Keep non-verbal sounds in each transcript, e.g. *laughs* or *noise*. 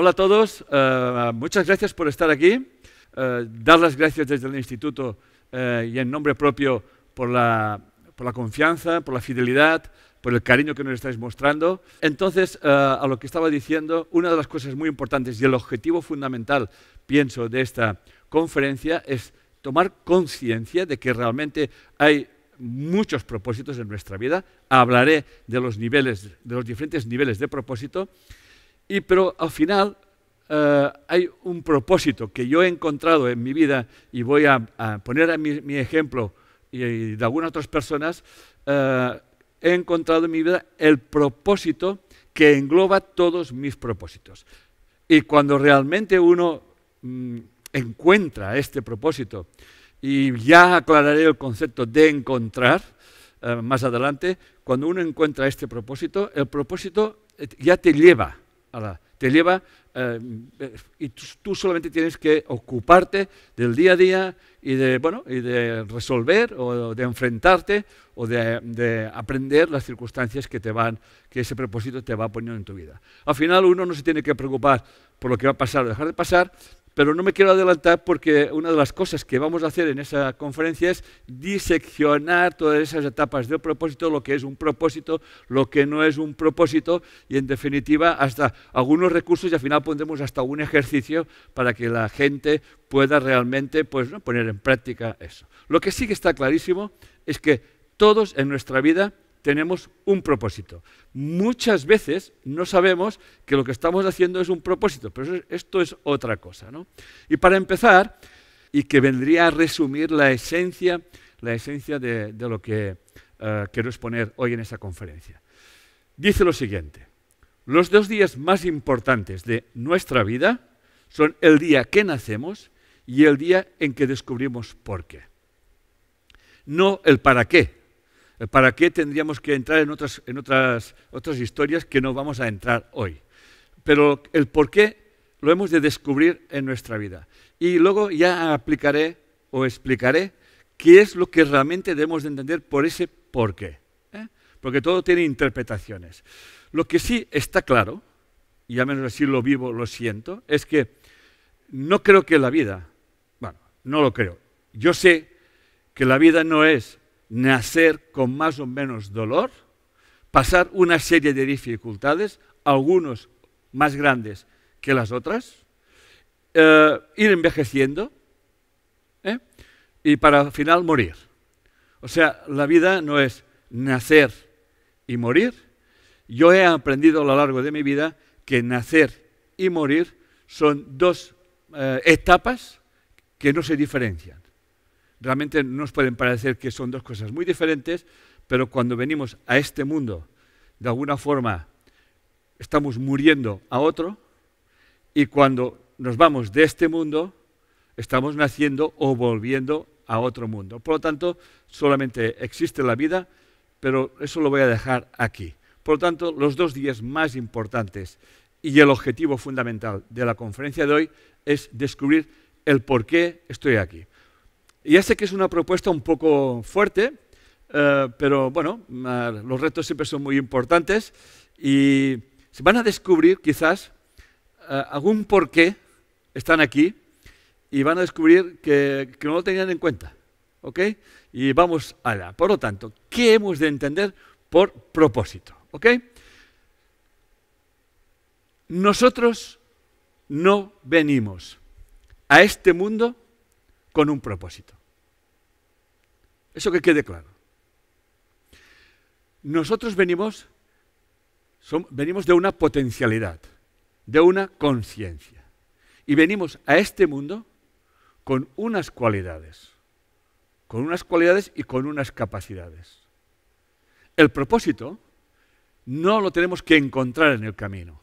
Hola a todos, eh, muchas gracias por estar aquí. Eh, dar las gracias desde el instituto eh, y en nombre propio por la, por la, confianza, por la fidelidad, por el cariño que nos estáis mostrando. Entonces, a lo que estaba diciendo, una de las cosas muy importantes y el objetivo fundamental, pienso, de esta conferencia es tomar conciencia de que realmente hay muchos propósitos en nuestra vida. Hablaré de los niveles, de los diferentes niveles de propósito. Y pero al final eh, hay un propósito que yo he encontrado en mi vida y voy a, poner a mi, ejemplo y, de algunas otras personas. Eh, he encontrado en mi vida el propósito que engloba todos mis propósitos. Y cuando realmente uno mm, encuentra este propósito y ya aclararé el concepto de encontrar eh, más adelante. Cuando uno encuentra este propósito, el propósito ya te lleva, te lleva eh, y tú, solamente tienes que ocuparte del día a día y de, bueno, y de resolver o de enfrentarte o de, de, aprender las circunstancias que, te van, que ese propósito te va poniendo en tu vida. Al final uno no se tiene que preocupar por lo que va a pasar o dejar de pasar, pero no me quiero adelantar porque una de las cosas que vamos a hacer en esa conferencia es diseccionar todas esas etapas del propósito, lo que es un propósito, lo que no es un propósito y en definitiva hasta algunos recursos y al final pondremos hasta un ejercicio para que la gente pueda realmente pues, poner en práctica eso. Lo que sí que está clarísimo es que todos en nuestra vida tenemos un propósito. Muchas veces no sabemos que lo que estamos haciendo es un propósito, pero esto es otra cosa. ¿no? Y para empezar, y que vendría a resumir la esencia, la esencia de, lo que eh, quiero exponer hoy en esta conferencia. Dice lo siguiente, los dos días más importantes de nuestra vida son el día que nacemos y el día en que descubrimos por qué. No el para qué, ¿Para qué tendríamos que entrar en otras, en otras, otras historias que no vamos a entrar hoy? Pero el por qué lo hemos de descubrir en nuestra vida. Y luego ya aplicaré o explicaré qué es lo que realmente debemos de entender por ese por qué. ¿eh? Porque todo tiene interpretaciones. Lo que sí está claro, y al menos así lo vivo, lo siento, es que no creo que la vida, bueno, no lo creo. Yo sé que la vida no es nacer con más o menos dolor, pasar una serie de dificultades, algunos más grandes que las otras, eh, ir envejeciendo ¿eh? y para al final morir. O sea, la vida no es nacer y morir. Yo he aprendido a lo largo de mi vida que nacer y morir son dos eh, etapas que no se diferencian. Realmente nos pueden parecer que son dos cosas muy diferentes, pero cuando venimos a este mundo, de alguna forma estamos muriendo a otro, y cuando nos vamos de este mundo, estamos naciendo o volviendo a otro mundo. Por lo tanto, solamente existe la vida, pero eso lo voy a dejar aquí. Por lo tanto, los dos días más importantes y el objetivo fundamental de la conferencia de hoy es descubrir el por qué estoy aquí. Ya sé que es una propuesta un poco fuerte, eh, pero bueno, los retos siempre son muy importantes y se van a descubrir quizás eh, algún por qué están aquí y van a descubrir que, no lo tenían en cuenta. ¿Ok? Y vamos allá. Por lo tanto, ¿qué hemos de entender por propósito? ¿Ok? Nosotros no venimos a este mundo con un propósito. Eso que quede claro. Nosotros venimos, venimos de una potencialidad, de una conciencia. Y venimos a este mundo con unas cualidades, con unas cualidades y con unas capacidades. El propósito no lo tenemos que encontrar en el camino.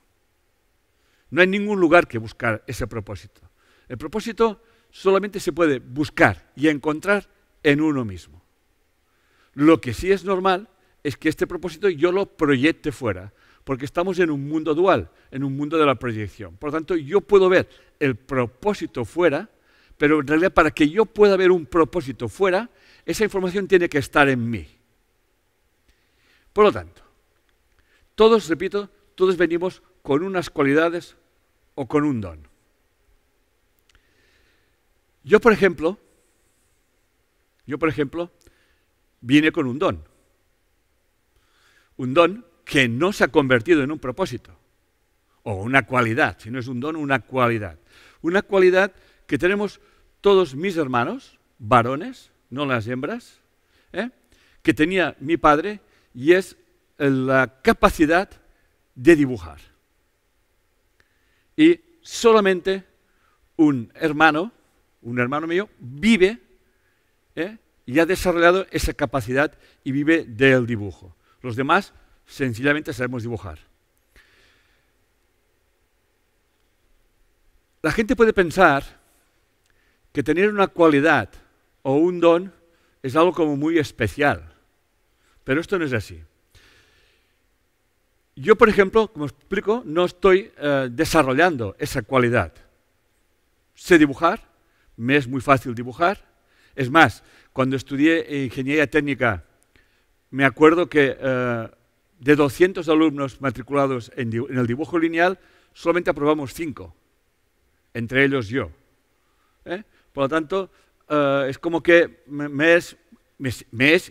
No hay ningún lugar que buscar ese propósito. El propósito solamente se puede buscar y encontrar en uno mismo. Lo que sí es normal es que este propósito yo lo proyecte fuera, porque estamos en un mundo dual, en un mundo de la proyección. Por lo tanto, yo puedo ver el propósito fuera, pero en realidad para que yo pueda ver un propósito fuera, esa información tiene que estar en mí. Por lo tanto, todos, repito, todos venimos con unas cualidades o con un don. Yo, por ejemplo, yo, por ejemplo, vine con un don. Un don que no se ha convertido en un propósito o una cualidad, si no es un don, una cualidad. Una cualidad que tenemos todos mis hermanos, varones, no las hembras, ¿eh? que tenía mi padre, y es la capacidad de dibujar. Y solamente un hermano, un hermano mío, vive ¿eh? Y ha desarrollado esa capacidad y vive del dibujo. Los demás sencillamente sabemos dibujar. La gente puede pensar que tener una cualidad o un don es algo como muy especial, pero esto no es así. Yo, por ejemplo, como explico, no estoy eh, desarrollando esa cualidad. Sé dibujar, me es muy fácil dibujar. Es más, cuando estudié ingeniería técnica, me acuerdo que eh, de 200 alumnos matriculados en, en el dibujo lineal, solamente aprobamos 5 entre ellos yo. ¿eh? Por lo tanto, eh, es como que me es,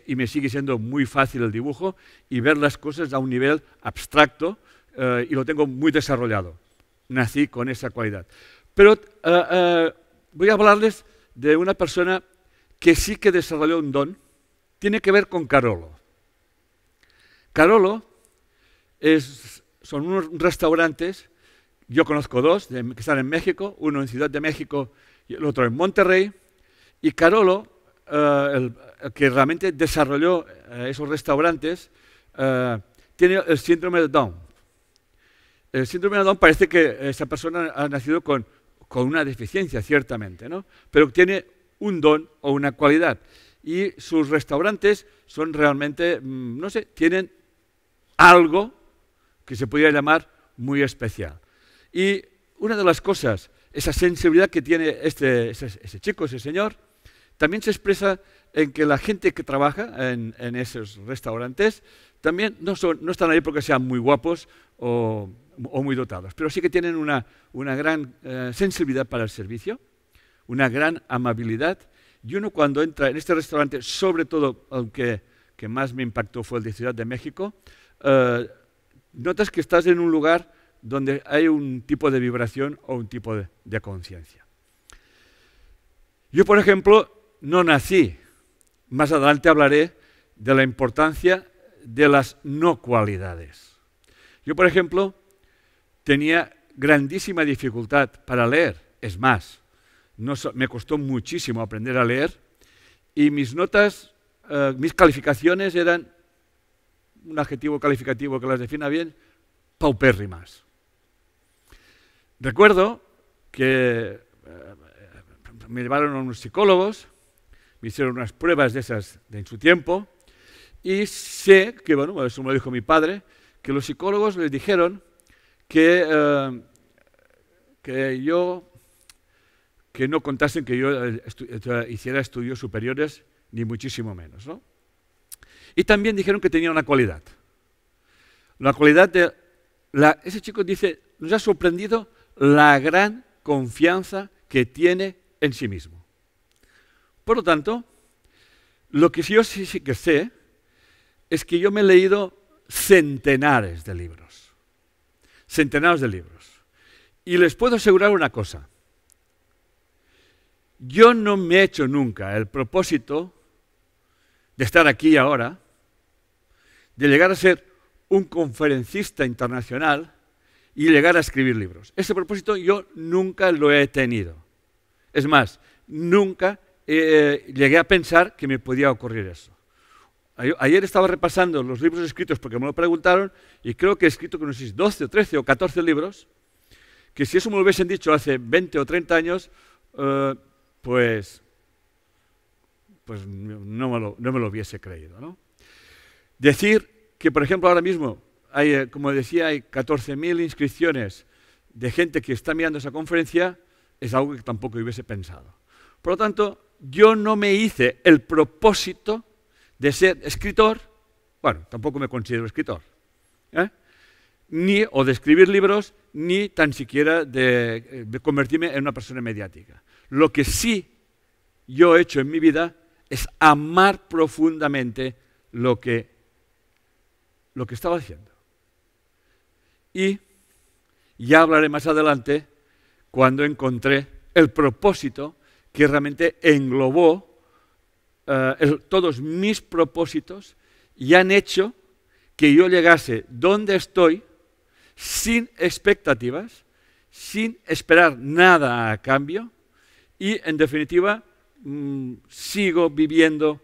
y me sigue siendo muy fácil el dibujo y ver las cosas a un nivel abstracto eh, y lo tengo muy desarrollado. Nací con esa cualidad. Pero voy a hablarles de una persona que sí que desarrolló un don. Tiene que ver con Carolo. Carolo son unos restaurantes yo conozco dos que están en México, uno en Ciudad de México y el otro en Monterrey. Y Carolo, eh, el, que realmente desarrolló eh, esos restaurantes, eh, tiene el síndrome de Down. El síndrome de Down parece que esa persona ha nacido con, con una deficiencia, ciertamente, ¿no? pero tiene un don o una cualidad. Y sus restaurantes son realmente, mm, no sé, tienen algo que se podría llamar muy especial. Y una de las cosas, esa sensibilidad que tiene este, ese, chico, ese señor, también se expresa en que la gente que trabaja en, esos restaurantes también no, están ahí porque sean muy guapos o, muy dotados, pero sí que tienen una, gran eh, sensibilidad para el servicio, una gran amabilidad. Y uno cuando entra en este restaurante, sobre todo, aunque que más me impactó fue el de Ciudad de México, eh, notas que estás en un lugar donde hay un tipo de vibración o un tipo de, conciencia. Yo, por ejemplo, no nací. Más adelante hablaré de la importancia de las no cualidades. Yo, por ejemplo, tenía grandísima dificultad para leer. Es más, me costó muchísimo aprender a leer y mis notas, eh, mis calificaciones eran, un adjetivo calificativo que las defina bien, paupérrimas. Recuerdo que eh, me llevaron a unos psicólogos, me hicieron unas pruebas de esas en su tiempo, y sé que, bueno, eso me lo dijo mi padre, que los psicólogos les dijeron que, eh, que yo, que no contasen que yo eh, hiciera estudios superiores, ni muchísimo menos. ¿no? Y también dijeron que tenía una cualidad. La cualidad de... Ese chico dice, nos ha sorprendido la gran confianza que tiene en sí mismo. Por lo tanto, lo que yo sí, sí que sé es que yo me he leído centenares de libros, centenares de libros. Y les puedo asegurar una cosa, yo no me he hecho nunca el propósito de estar aquí ahora, de llegar a ser un conferencista internacional, y llegar a escribir libros. Ese propósito yo nunca lo he tenido. Es más, nunca eh, llegué a pensar que me podía ocurrir eso. Ayer estaba repasando los libros escritos porque me lo preguntaron y creo que he escrito con unos 12 o 13 o 14 libros, que si eso me lo hubiesen dicho hace 20 o 30 años, eh, pues, pues no, me lo, no me lo hubiese creído. ¿no? Decir que, por ejemplo, ahora mismo hay, eh, como decía, hay 14.000 inscripciones de gente que está mirando esa conferencia, es algo que tampoco hubiese pensado. Por lo tanto, yo no me hice el propósito de ser escritor, bueno, tampoco me considero escritor, ¿eh? ni o de escribir libros, ni tan siquiera de, convertirme en una persona mediática. Lo que sí yo he hecho en mi vida es amar profundamente lo que, lo que estaba haciendo. Y ya hablaré más adelante cuando encontré el propósito que realmente englobó eh, todos mis propósitos y han hecho que yo llegase donde estoy sin expectativas, sin esperar nada a cambio y, en definitiva, mm, sigo viviendo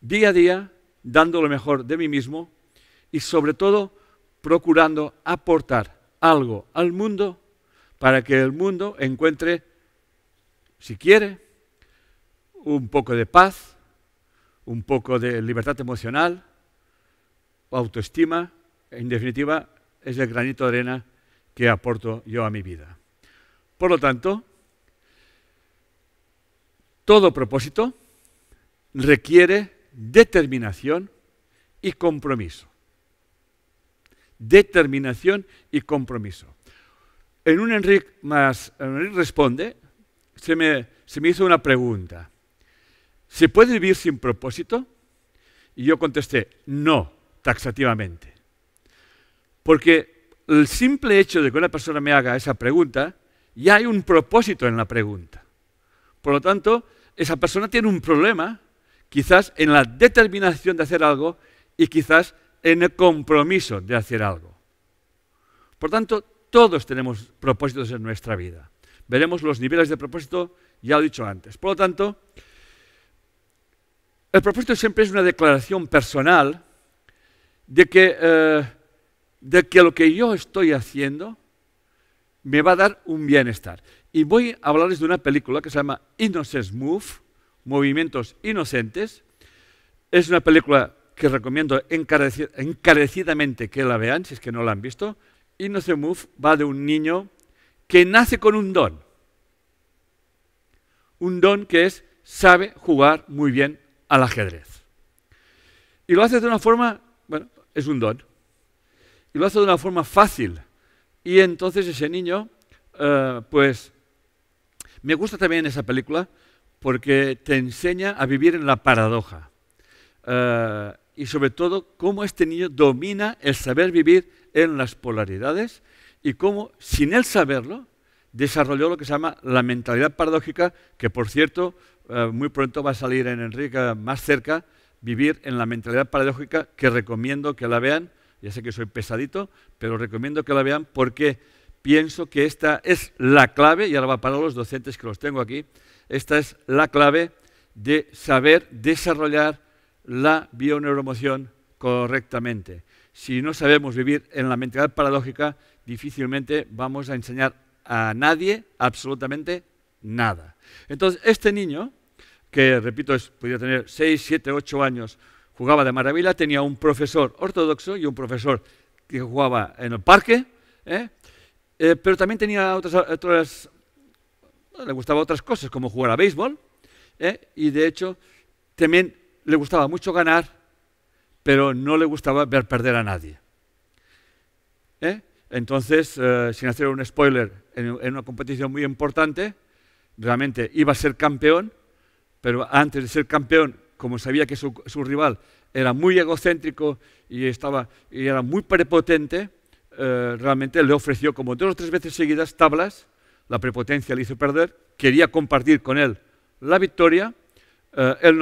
día a día, dando lo mejor de mí mismo y, sobre todo, procurando aportar algo al mundo para que el mundo encuentre, si quiere, un poco de paz, un poco de libertad emocional, autoestima, en definitiva, es el granito de arena que aporto yo a mi vida. Por lo tanto, todo propósito requiere determinación y compromiso. Determinación y compromiso. En un Enrique más, Enrique responde, se me, se me hizo una pregunta. ¿Se puede vivir sin propósito? Y yo contesté, no, taxativamente. Porque el simple hecho de que una persona me haga esa pregunta, ya hay un propósito en la pregunta. Por lo tanto, esa persona tiene un problema, quizás en la determinación de hacer algo y quizás en el compromiso de hacer algo. Por tanto, todos tenemos propósitos en nuestra vida. Veremos los niveles de propósito, ya lo he dicho antes. Por lo tanto, el propósito siempre es una declaración personal de que eh, de que lo que yo estoy haciendo me va a dar un bienestar. Y voy a hablarles de una película que se llama Innocence Move, Movimientos Inocentes. Es una película que recomiendo encarecidamente que la vean, si es que no la han visto. Innocence Move va de un niño que nace con un don. Un don que es, sabe jugar muy bien al ajedrez. Y lo hace de una forma, bueno, es un don y lo hace de una forma fácil. Y entonces ese niño, eh, pues, me gusta también esa película porque te enseña a vivir en la paradoja. Eh, y sobre todo cómo este niño domina el saber vivir en las polaridades y cómo, sin él saberlo, desarrolló lo que se llama la mentalidad paradójica, que por cierto, eh, muy pronto va a salir en Enrique más cerca, vivir en la mentalidad paradójica, que recomiendo que la vean, ya sé que soy pesadito, pero recomiendo que la vean porque pienso que esta es la clave, y ahora va para los docentes que los tengo aquí, esta es la clave de saber desarrollar la bioneuromoción correctamente. Si no sabemos vivir en la mentalidad paradójica, difícilmente vamos a enseñar a nadie absolutamente nada. Entonces, este niño, que repito, es, podría tener 6, 7, 8 años, jugaba de maravilla, tenía un profesor ortodoxo y un profesor que jugaba en el parque, ¿eh? Eh, pero también tenía otras, otras le gustaba otras cosas, como jugar a béisbol, ¿eh? y de hecho también le gustaba mucho ganar, pero no le gustaba ver perder a nadie. Entonces, sin hacer un spoiler, en, una competición muy importante, realmente iba a ser campeón, pero antes de ser campeón como sabía que su, rival era muy egocéntrico y, estaba, y era muy prepotente, eh, realmente le ofreció como dos o tres veces seguidas tablas, la prepotencia le hizo perder, quería compartir con él la victoria, eh, él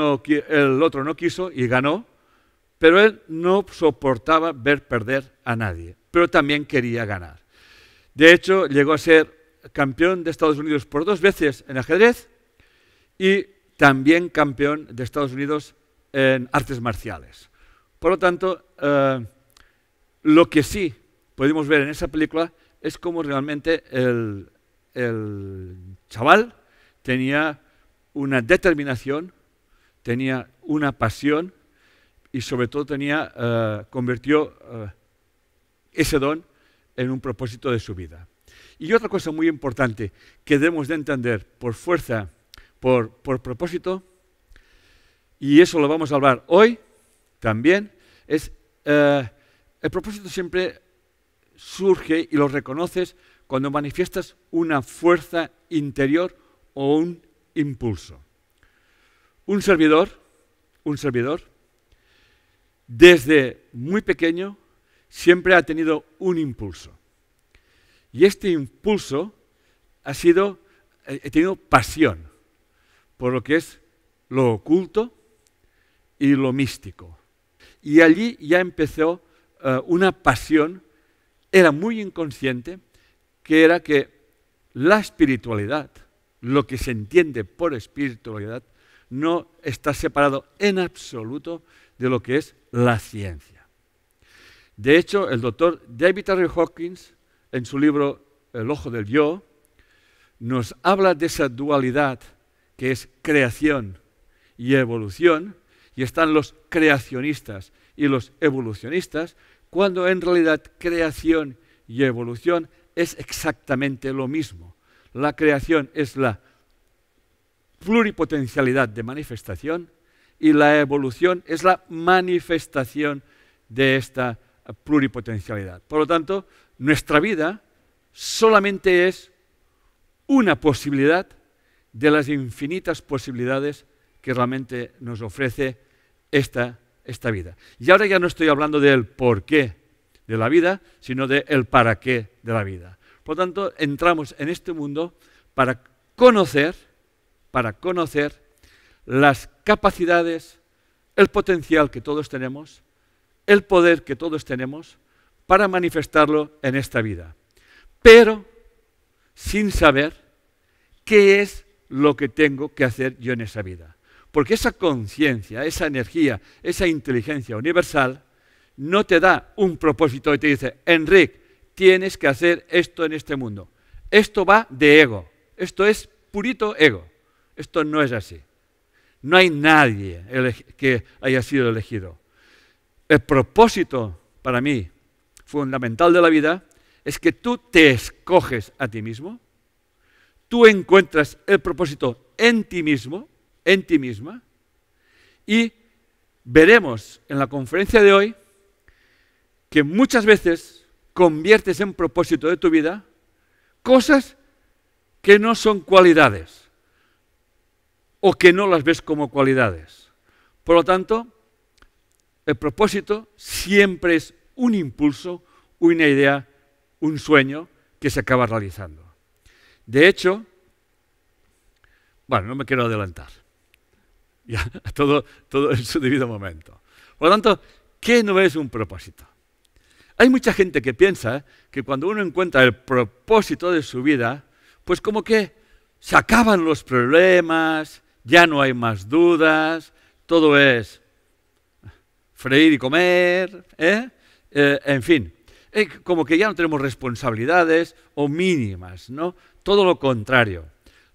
el otro no quiso y ganó, pero él no soportaba ver perder a nadie, pero también quería ganar. De hecho, llegó a ser campeón de Estados Unidos por dos veces en ajedrez y también campeón de Estados Unidos en artes marciales. Por lo tanto, eh, lo que sí podemos ver en esa película es cómo realmente el, chaval tenía una determinación, tenía una pasión y sobre todo tenía, eh, convirtió eh, ese don en un propósito de su vida. Y otra cosa muy importante que debemos de entender por fuerza por, propósito, y eso lo vamos a hablar hoy también, es eh, el propósito siempre surge y lo reconoces cuando manifiestas una fuerza interior o un impulso. Un servidor, un servidor, desde muy pequeño siempre ha tenido un impulso. Y este impulso ha sido, eh, he tenido pasión por lo que es lo oculto y lo místico. Y allí ya empezó eh, una pasión, era muy inconsciente, que era que la espiritualidad, lo que se entiende por espiritualidad, no está separado en absoluto de lo que es la ciencia. De hecho, el doctor David R. Hawkins, en su libro El ojo del yo, nos habla de esa dualidad que es creación y evolución, y están los creacionistas y los evolucionistas, cuando en realidad creación y evolución es exactamente lo mismo. La creación es la pluripotencialidad de manifestación y la evolución es la manifestación de esta pluripotencialidad. Por lo tanto, nuestra vida solamente es una posibilidad de las infinitas posibilidades que realmente nos ofrece esta, esta vida. Y ahora ya no estoy hablando del por qué de la vida, sino del para qué de la vida. Por lo tanto, entramos en este mundo para conocer, para conocer las capacidades, el potencial que todos tenemos, el poder que todos tenemos para manifestarlo en esta vida. Pero sin saber qué es lo que tengo que hacer yo en esa vida. Porque esa conciencia, esa energía, esa inteligencia universal no te da un propósito y te dice, Enrique, tienes que hacer esto en este mundo. Esto va de ego. Esto es purito ego. Esto no es así. No hay nadie que haya sido elegido. El propósito para mí fundamental de la vida es que tú te escoges a ti mismo, tú encuentras el propósito en ti mismo, en ti misma, y veremos en la conferencia de hoy que muchas veces conviertes en propósito de tu vida cosas que no son cualidades o que no las ves como cualidades. Por lo tanto, el propósito siempre es un impulso, una idea, un sueño que se acaba realizando. De hecho, bueno, no me quiero adelantar. Ya, *laughs* todo, todo en su debido momento. Por lo tanto, ¿qué no es un propósito? Hay mucha gente que piensa que cuando uno encuentra el propósito de su vida, pues como que se acaban los problemas, ya no hay más dudas, todo es freír y comer, ¿eh? Eh, en fin, eh, como que ya no tenemos responsabilidades o mínimas, ¿no? Todo lo contrario.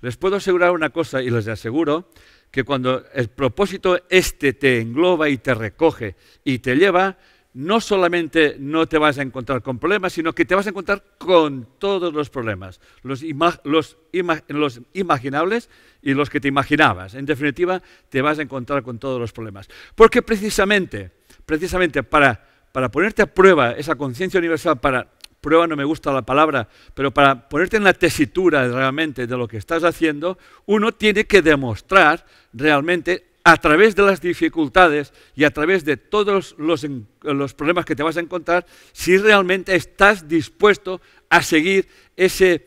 Les puedo asegurar una cosa y les aseguro que cuando el propósito este te engloba y te recoge y te lleva, no solamente no te vas a encontrar con problemas, sino que te vas a encontrar con todos los problemas, los, imaginables y los que te imaginabas. En definitiva, te vas a encontrar con todos los problemas. Porque precisamente, precisamente para, para ponerte a prueba esa conciencia universal, para prueba no me gusta la palabra, pero para ponerte en la tesitura realmente de lo que estás haciendo, uno tiene que demostrar realmente a través de las dificultades y a través de todos los, problemas que te vas a encontrar, si realmente estás dispuesto a seguir ese,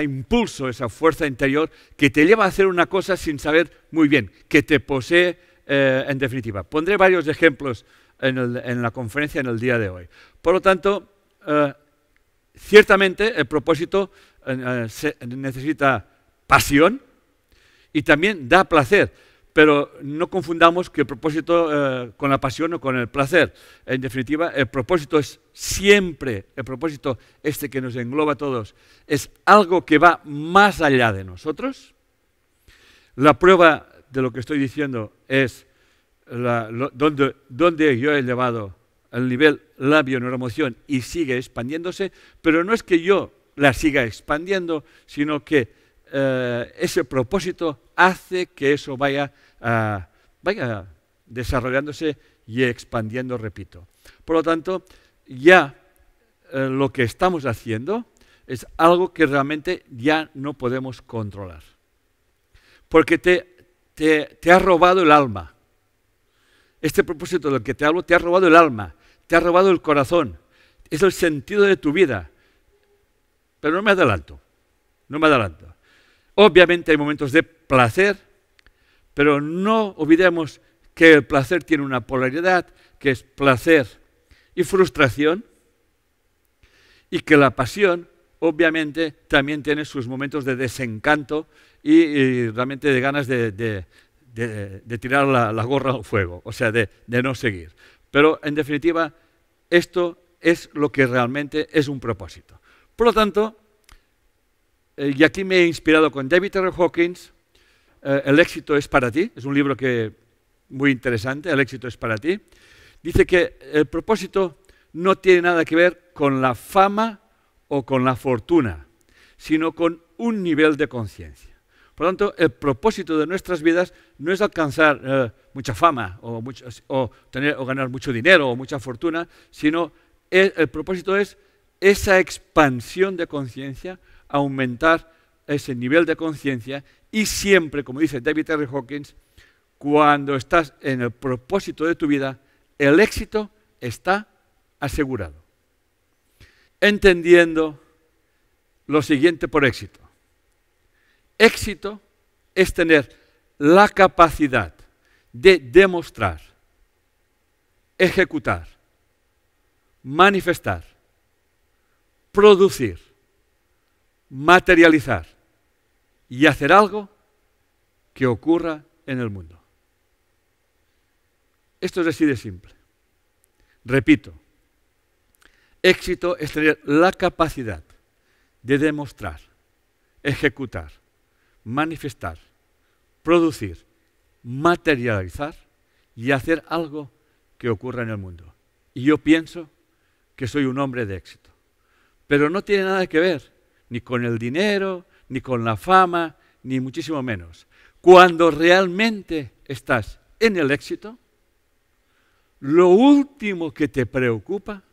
impulso, esa fuerza interior que te lleva a hacer una cosa sin saber muy bien, que te posee eh, en definitiva. Pondré varios ejemplos en, la conferencia en el día de hoy. Por lo tanto, eh, ciertamente el propósito eh, necesita pasión y también da placer pero no confundamos que el propósito eh, con la pasión o con el placer. En definitiva, el propósito es siempre, el propósito este que nos engloba a todos, es algo que va más allá de nosotros. La prueba de lo que estoy diciendo es donde, yo he elevado el nivel labio neuromoción y sigue expandiéndose, pero no es que yo la siga expandiendo, sino que eh, ese propósito hace que eso vaya vaya desarrollándose y expandiendo, repito. Por lo tanto, ya eh, lo que estamos haciendo es algo que realmente ya no podemos controlar. Porque te, te, ha robado el alma. Este propósito del que te hablo te ha robado el alma, te ha robado el corazón, es el sentido de tu vida. Pero no me adelanto, no me adelanto. Obviamente hay momentos de placer, pero no olvidemos que el placer tiene una polaridad, que es placer y frustración, y que la pasión obviamente también tiene sus momentos de desencanto y, realmente de ganas de, tirar la, gorra al fuego, o sea, de, no seguir. Pero en definitiva, esto es lo que realmente es un propósito. Por lo tanto, eh, y aquí me he inspirado con David R. Hawkins, eh, El éxito es para ti, es un libro que, muy interesante, El éxito es para ti. Dice que el propósito no tiene nada que ver con la fama o con la fortuna, sino con un nivel de conciencia. Por lo tanto, el propósito de nuestras vidas no es alcanzar eh, mucha fama o, tener, o, ganar mucho dinero o mucha fortuna, sino el, el propósito es esa expansión de conciencia, aumentar ese nivel de conciencia y siempre, como dice David R. Hawkins, cuando estás en el propósito de tu vida, el éxito está asegurado entendiendo lo siguiente por éxito. Éxito es tener la capacidad de demostrar, ejecutar, manifestar, producir, materializar y hacer algo que ocurra en el mundo. Esto es así de simple. Repito, Éxito es tener la capacidad de demostrar, ejecutar, manifestar, producir, materializar y hacer algo que ocurra en el mundo. Y yo pienso que soy un hombre de éxito. Pero no tiene nada que ver ni con el dinero, ni con la fama, ni muchísimo menos. Cuando realmente estás en el éxito, lo último que te preocupa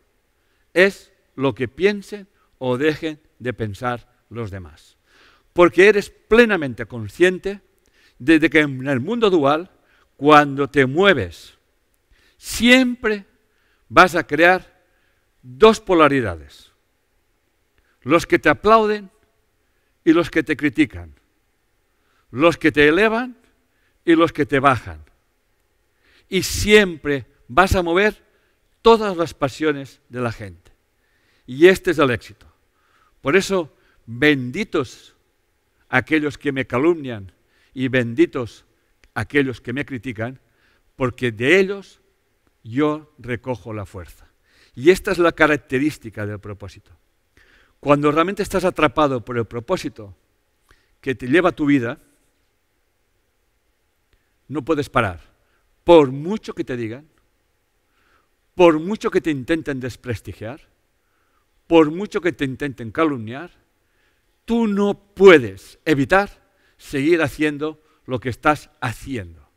es lo que piensen o dejen de pensar los demás. Porque eres plenamente consciente de que en el mundo dual, cuando te mueves, siempre vas a crear dos polaridades. Los que te aplauden y los que te critican. Los que te elevan y los que te bajan. Y siempre vas a mover todas las pasiones de la gente. Y este es el éxito. Por eso, benditos aquellos que me calumnian y benditos aquellos que me critican, porque de ellos yo recojo la fuerza. Y esta es la característica del propósito. Cuando realmente estás atrapado por el propósito que te lleva a tu vida, no puedes parar. Por mucho que te digan, por mucho que te intenten desprestigiar, por mucho que te intenten calumniar, tú no puedes evitar seguir haciendo lo que estás haciendo.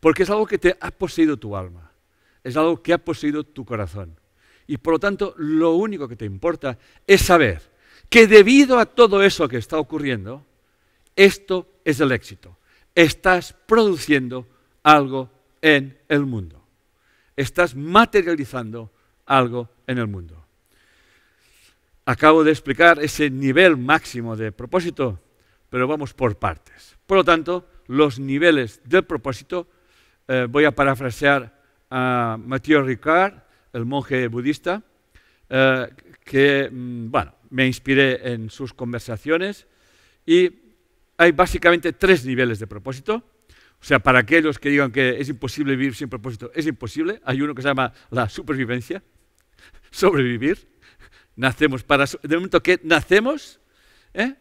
Porque es algo que te ha poseído tu alma, es algo que ha poseído tu corazón. Y por lo tanto, lo único que te importa es saber que debido a todo eso que está ocurriendo, esto es el éxito. Estás produciendo algo en el mundo. Estás materializando algo en el mundo. Acabo de explicar ese nivel máximo de propósito, pero vamos por partes. Por lo tanto, los niveles del propósito, eh, voy a parafrasear a Mathieu Ricard, el monje budista, eh, que, mm, bueno, me inspiré en sus conversaciones y hay básicamente tres niveles de propósito. O sea, para aquellos que digan que es imposible vivir sin propósito, es imposible. Hay uno que se llama la supervivencia, *laughs* sobrevivir. Nacemos para... De momento que nacemos, ¿eh?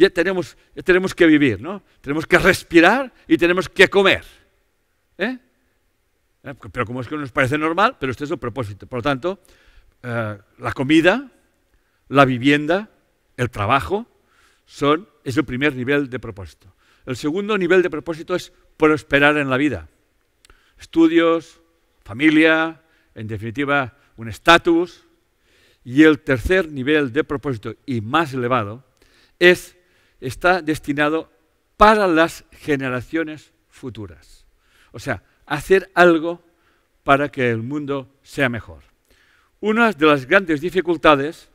Ya, tenemos, tenemos que vivir, ¿no? Tenemos que respirar y tenemos que comer. ¿eh? ¿Eh? Pero como es que nos parece normal, pero este es el propósito. Por lo tanto, la comida, la vivienda, el trabajo, son, es el primer nivel de propósito. El segundo nivel de propósito es prosperar en la vida. Estudios, familia, en definitiva, un estatus, Y el tercer nivel de propósito y más elevado es, está destinado para las generaciones futuras. O sea, hacer algo para que el mundo sea mejor. Una de las grandes dificultades,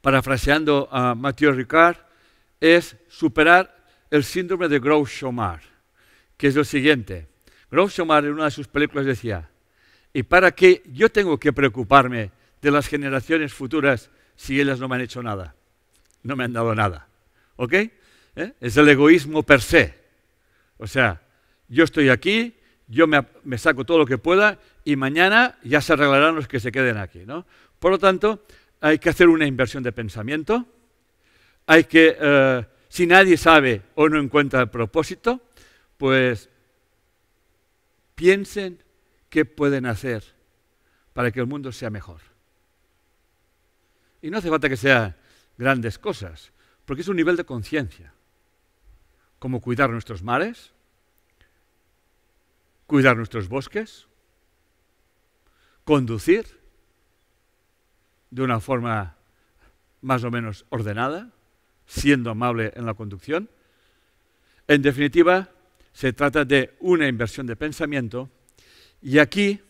parafraseando a Mathieu Ricard, es superar el síndrome de Groucho-Mar, que es lo siguiente. Groucho-Mar en una de sus películas decía, ¿y para qué yo tengo que preocuparme de las generaciones futuras si ellas no me han hecho nada? No me han dado nada. ¿Ok? ¿Eh? Es el egoísmo per se. O sea, yo estoy aquí, yo me, saco todo lo que pueda y mañana ya se arreglarán los que se queden aquí. ¿no? Por lo tanto, hay que hacer una inversión de pensamiento, hay que, eh, si nadie sabe o no encuentra el propósito, pues piensen qué pueden hacer para que el mundo sea mejor. Y no hace falta que sean grandes cosas, porque es un nivel de conciencia, como cuidar nuestros mares, cuidar nuestros bosques, conducir de una forma más o menos ordenada, siendo amable en la conducción. En definitiva, se trata de una inversión de pensamiento y aquí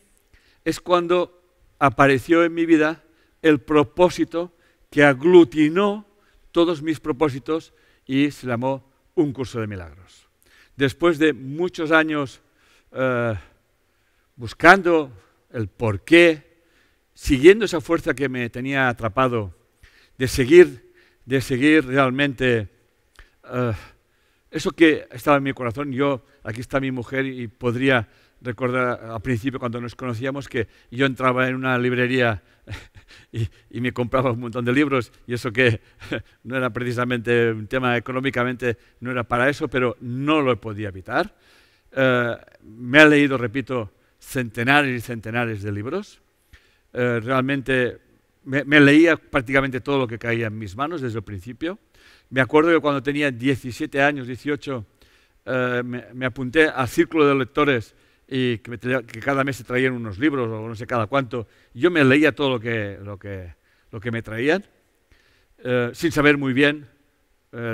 es cuando apareció en mi vida el propósito que aglutinó todos mis propósitos y se llamó un curso de milagros. Después de muchos años eh, buscando el porqué, siguiendo esa fuerza que me tenía atrapado, de seguir, de seguir realmente eh, eso que estaba en mi corazón. Yo, aquí está mi mujer y podría recordar al principio cuando nos conocíamos que yo entraba en una librería y, y, me compraba un montón de libros y eso que *laughs* no era precisamente un tema económicamente, no era para eso, pero no lo podía evitar. Eh, me ha leído, repito, centenares y centenares de libros. Eh, realmente me, leía prácticamente todo lo que caía en mis manos desde el principio. Me acuerdo que cuando tenía 17 años, 18, eh, me, apunté al círculo de lectores y que, cada mes se traían unos libros o no sé cada cuánto. Yo me leía todo lo que, lo que, lo que me traían, sin saber muy bien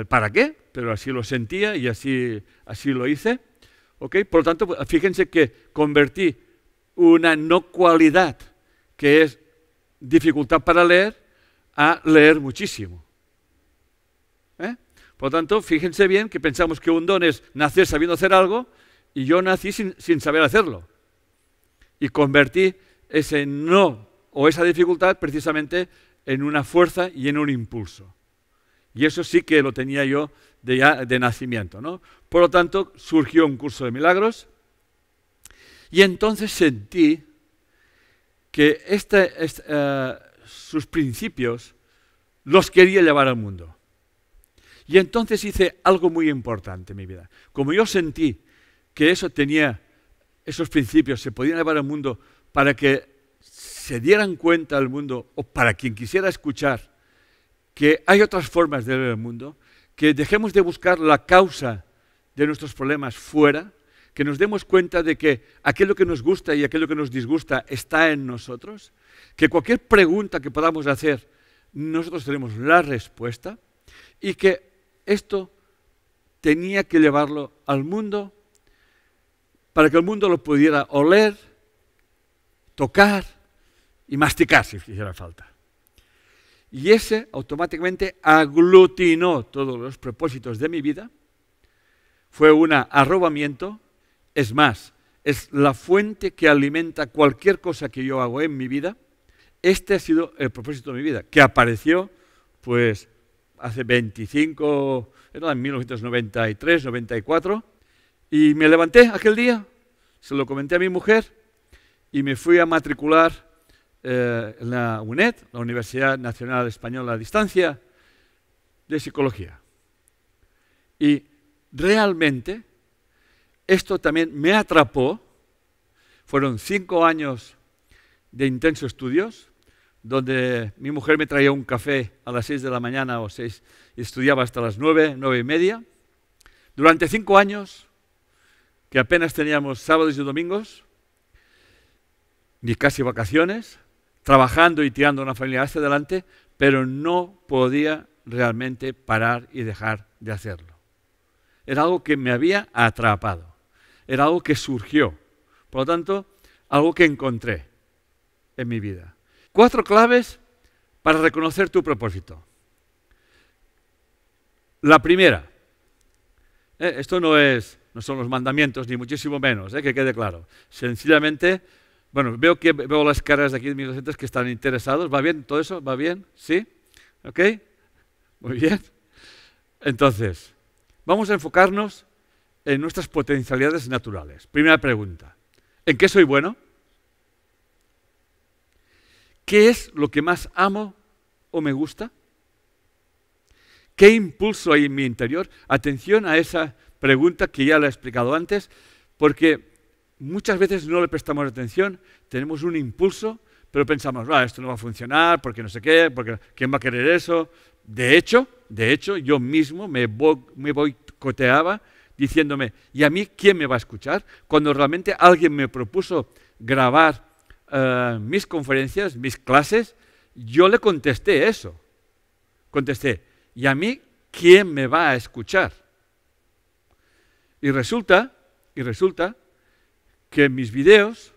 para qué, pero así lo sentía y así, así lo hice. Por lo tanto, pues, fíjense que convertí una no cualidad, que es dificultad para leer, a leer muchísimo. ¿Eh? Por lo tanto, fíjense bien que pensamos que un don es nacer sabiendo hacer algo y yo nací sin, sin saber hacerlo. Y convertí ese no o esa dificultad precisamente en una fuerza y en un impulso. Y eso sí que lo tenía yo de, nacimiento. ¿no? Por lo tanto, surgió un curso de milagros y entonces sentí que este, sus principios los quería llevar al mundo. Y entonces hice algo muy importante en mi vida. Como yo sentí que eso tenía, esos principios se podían llevar al mundo para que se dieran cuenta al mundo, o para quien quisiera escuchar, que hay otras formas de ver el mundo, que dejemos de buscar la causa de nuestros problemas fuera, que nos demos cuenta de que aquello que nos gusta y aquello que nos disgusta está en nosotros, que cualquier pregunta que podamos hacer, nosotros tenemos la respuesta y que esto tenía que llevarlo al mundo para que el mundo lo pudiera oler, tocar y masticar si hiciera falta. Y ese automáticamente aglutinó todos los propósitos de mi vida. Fue un arrobamiento. Es más, es la fuente que alimenta cualquier cosa que yo hago en mi vida. Este ha sido el propósito de mi vida, que apareció pues hace 25, era en 1993, 94, y me levanté aquel día, se lo comenté a mi mujer y me fui a matricular eh, la UNED, la Universidad Nacional Española a Distancia, de Psicología. Y realmente esto también me atrapó. Fueron cinco años de intensos estudios, donde mi mujer me traía un café a las seis de la mañana o seis y estudiaba hasta las nueve, nueve y media. Durante cinco años, que apenas teníamos sábados y domingos, ni casi vacaciones, trabajando y tirando una familia hacia adelante, pero no podía realmente parar y dejar de hacerlo. Era algo que me había atrapado, era algo que surgió, por lo tanto, algo que encontré en mi vida. Cuatro claves para reconocer tu propósito. La primera, eh, esto no, es, no son los mandamientos, ni muchísimo menos, eh, que quede claro. Sencillamente, bueno, veo que veo las caras de aquí de mis docentes que están interesados. ¿Va bien todo eso? ¿Va bien? ¿Sí? ¿Ok? Muy bien. Entonces, vamos a enfocarnos en nuestras potencialidades naturales. Primera pregunta. ¿En qué soy bueno? ¿Qué es lo que más amo o me gusta? ¿Qué impulso hay en mi interior? Atención a esa pregunta que ya la he explicado antes, porque muchas veces no le prestamos atención, tenemos un impulso, pero pensamos, ah, esto no va a funcionar, porque no sé qué, porque ¿quién va a querer eso? De hecho, de hecho, yo mismo me, me boicoteaba diciéndome, ¿y a mí quién me va a escuchar? Cuando realmente alguien me propuso grabar eh, mis conferencias, mis clases, yo le contesté eso. Contesté, ¿y a mí quién me va a escuchar? Y resulta, y resulta que mis videos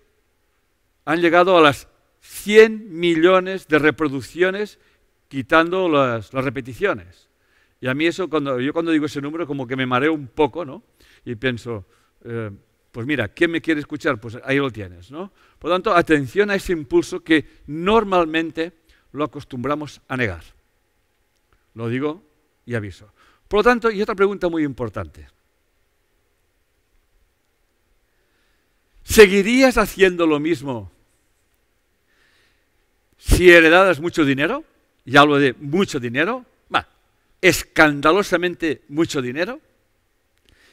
han llegado a las 100 millones de reproducciones quitando las, repeticiones. Y a mí eso, cuando, yo cuando digo ese número, como que me mareo un poco, ¿no? Y pienso, eh, pues mira, ¿quién me quiere escuchar? Pues ahí lo tienes, ¿no? Por lo tanto, atención a ese impulso que normalmente lo acostumbramos a negar. Lo digo y aviso. Por lo tanto, y otra pregunta muy importante. ¿Seguirías haciendo lo mismo si heredaras mucho dinero? Y hablo de mucho dinero, va, escandalosamente mucho dinero.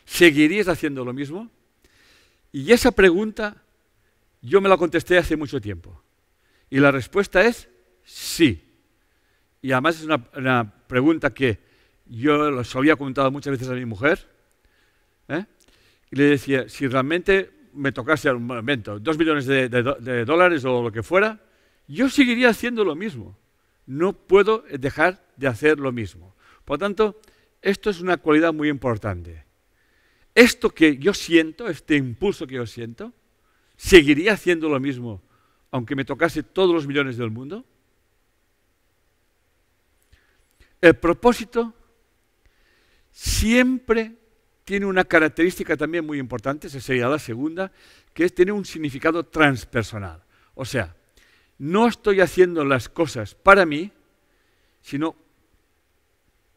¿Seguirías haciendo lo mismo? Y esa pregunta yo me la contesté hace mucho tiempo. Y la respuesta es sí. Y además es una, pregunta que yo les había comentado muchas veces a mi mujer. ¿eh? Y le decía, si realmente me tocase un momento dos millones de, dólares o lo que fuera, yo seguiría haciendo lo mismo. No puedo dejar de hacer lo mismo. Por lo tanto, esto es una cualidad muy importante. Esto que yo siento, este impulso que yo siento, seguiría haciendo lo mismo aunque me tocase todos los millones del mundo. El propósito siempre tiene una característica también muy importante, esa sería la segunda, que es tener un significado transpersonal. O sea, no estoy haciendo las cosas para mí, sino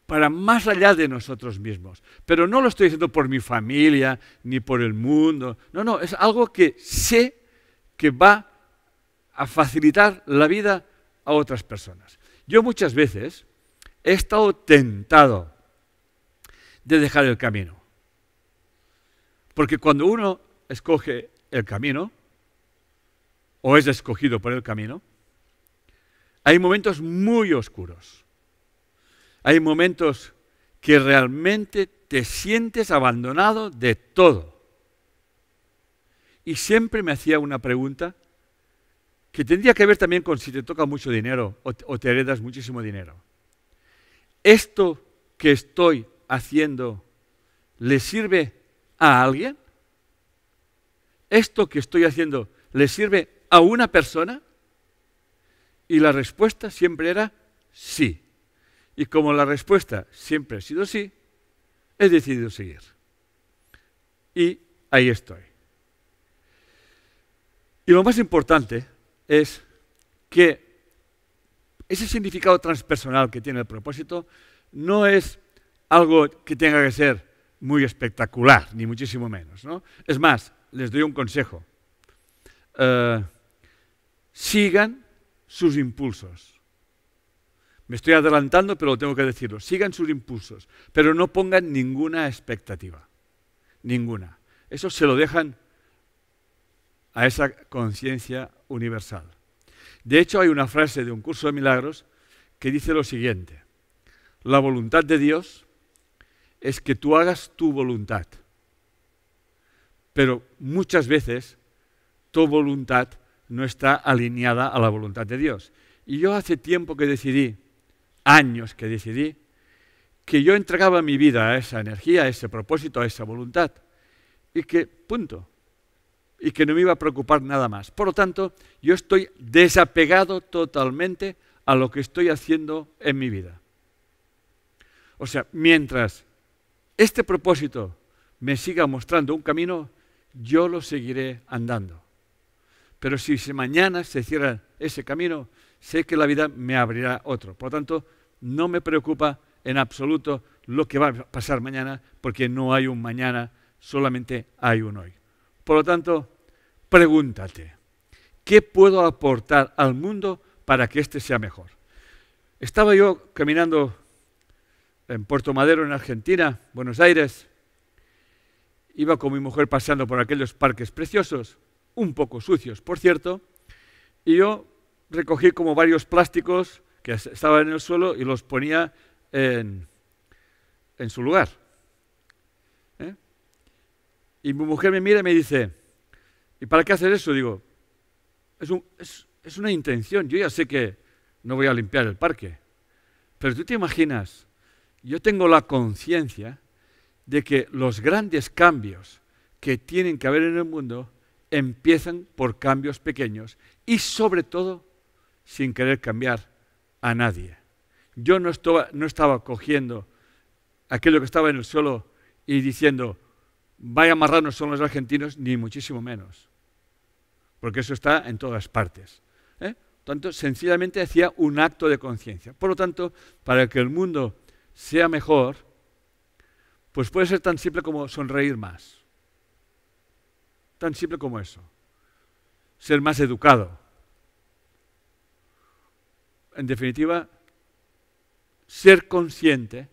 para más allá de nosotros mismos. Pero no lo estoy haciendo por mi familia, ni por el mundo. No, no, es algo que sé que va a facilitar la vida a otras personas. Yo muchas veces he estado tentado de dejar el camino. Porque cuando uno escoge el camino, o es escogido por el camino, hay momentos muy oscuros. Hay momentos que realmente te sientes abandonado de todo. Y siempre me hacía una pregunta que tendría que ver también con si te toca mucho dinero o, te heredas muchísimo dinero. ¿Esto que estoy haciendo le sirve a alguien? ¿Esto que estoy haciendo le sirve a una persona? Y la respuesta siempre era sí. Y como la respuesta siempre ha sido sí, he decidido seguir. Y ahí estoy. Y lo más importante es que ese significado transpersonal que tiene el propósito no es algo que tenga que ser muy espectacular, ni muchísimo menos. ¿no? Es más, les doy un consejo. Eh, sigan sus impulsos. Me estoy adelantando, pero tengo que decirlo. Sigan sus impulsos, pero no pongan ninguna expectativa. Ninguna. Eso se lo dejan a esa conciencia universal. De hecho, hay una frase de un curso de milagros que dice lo siguiente. La voluntad de Dios es que tú hagas tu voluntad. Pero muchas veces tu voluntad no está alineada a la voluntad de Dios. Y yo hace tiempo que decidí, años que decidí, que yo entregaba mi vida a esa energía, a ese propósito, a esa voluntad. Y que, punto. Y que no me iba a preocupar nada más. Por lo tanto, yo estoy desapegado totalmente a lo que estoy haciendo en mi vida. O sea, mientras este propósito me siga mostrando un camino, yo lo seguiré andando. Pero si mañana se cierra ese camino, sé que la vida me abrirá otro. Por lo tanto, no me preocupa en absoluto lo que va a pasar mañana, porque no hay un mañana, solamente hay un hoy. Por lo tanto, pregúntate, ¿qué puedo aportar al mundo para que éste sea mejor? Estaba yo caminando en Puerto Madero, en Argentina, Buenos Aires, iba con mi mujer pasando por aquellos parques preciosos, un poco sucios, por cierto, y yo recogí como varios plásticos que estaban en el suelo y los ponía en, su lugar. ¿eh? Y mi mujer me mira y me dice, ¿y para qué hacer eso? Digo, es, es una intención, yo ya sé que no voy a limpiar el parque, pero tú te imaginas, yo tengo la conciencia de que los grandes cambios que tienen que haber en el mundo empiezan por cambios pequeños y sobre todo sin querer cambiar a nadie. Yo no estaba, no estaba cogiendo aquello que estaba en el suelo y diciendo, vaya a amarrarnos son los argentinos, ni muchísimo menos. Porque eso está en todas partes. ¿eh? Tanto, sencillamente hacía un acto de conciencia. Por lo tanto, para que el mundo sea mejor, pues puede ser tan simple como sonreír más. Tan simple como eso. Ser más educado. En definitiva, ser consciente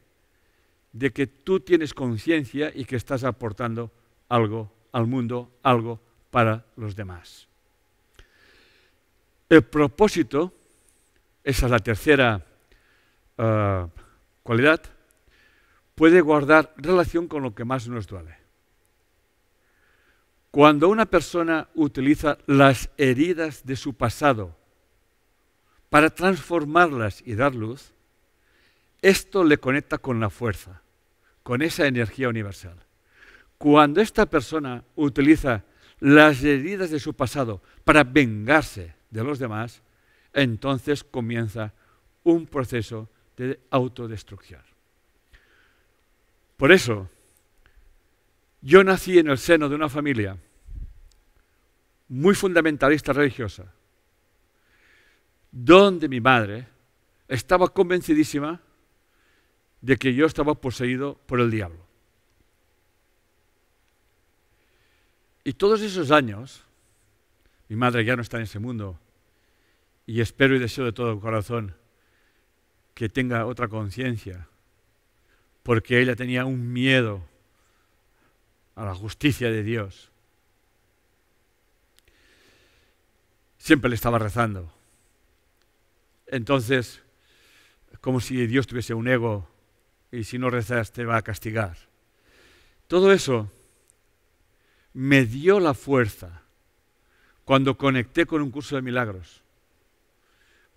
de que tú tienes conciencia y que estás aportando algo al mundo, algo para los demás. El propósito, esa es la tercera uh, puede guardar relación con lo que más nos duele. Cuando una persona utiliza las heridas de su pasado para transformarlas y dar luz, esto le conecta con la fuerza, con esa energía universal. Cuando esta persona utiliza las heridas de su pasado para vengarse de los demás, entonces comienza un proceso de autodestrucción. Por eso, yo nací en el seno de una familia muy fundamentalista religiosa, donde mi madre estaba convencidísima de que yo estaba poseído por el diablo. Y todos esos años, mi madre ya no está en ese mundo, y espero y deseo de todo corazón que tenga otra conciencia porque ella tenía un miedo a la justicia de Dios. Siempre le estaba rezando. Entonces, como si Dios tuviese un ego y si no rezas te va a castigar. Todo eso me dio la fuerza cuando conecté con un curso de milagros.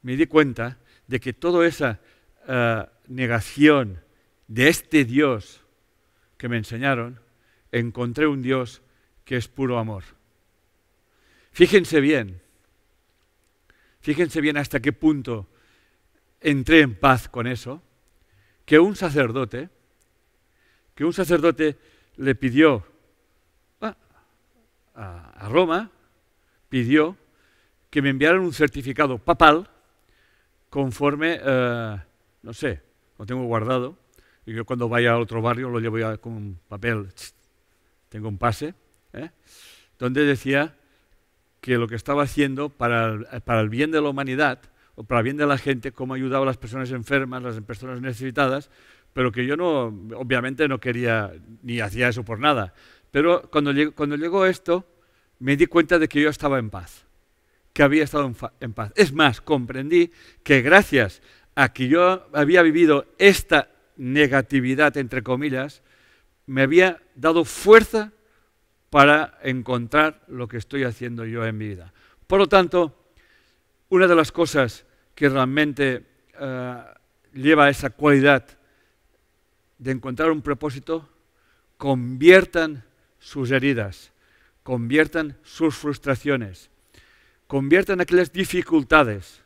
Me di cuenta de que toda esa eh, negación, de este Dios que me enseñaron, encontré un Dios que es puro amor. Fíjense bien, fíjense bien hasta qué punto entré en paz con eso, que un sacerdote, que un sacerdote le pidió ah, a, Roma, pidió que me enviaran un certificado papal conforme, eh, no sé, lo tengo guardado, y yo cuando vaya a otro barrio lo llevo ya con un papel, tengo un pase, ¿eh? donde decía que lo que estaba haciendo para el, para el bien de la humanidad o para el bien de la gente, cómo ayudaba a las personas enfermas, las personas necesitadas, pero que yo no, obviamente no quería ni hacía eso por nada. Pero cuando llegó, cuando llegó esto, me di cuenta de que yo estaba en paz, que había estado en paz. Es más, comprendí que gracias a que yo había vivido esta negatividad, entre comillas, me había dado fuerza para encontrar lo que estoy haciendo yo en mi vida. Por lo tanto, una de las cosas que realmente eh, lleva a esa cualidad de encontrar un propósito, conviertan sus heridas, conviertan sus frustraciones, conviertan aquellas dificultades,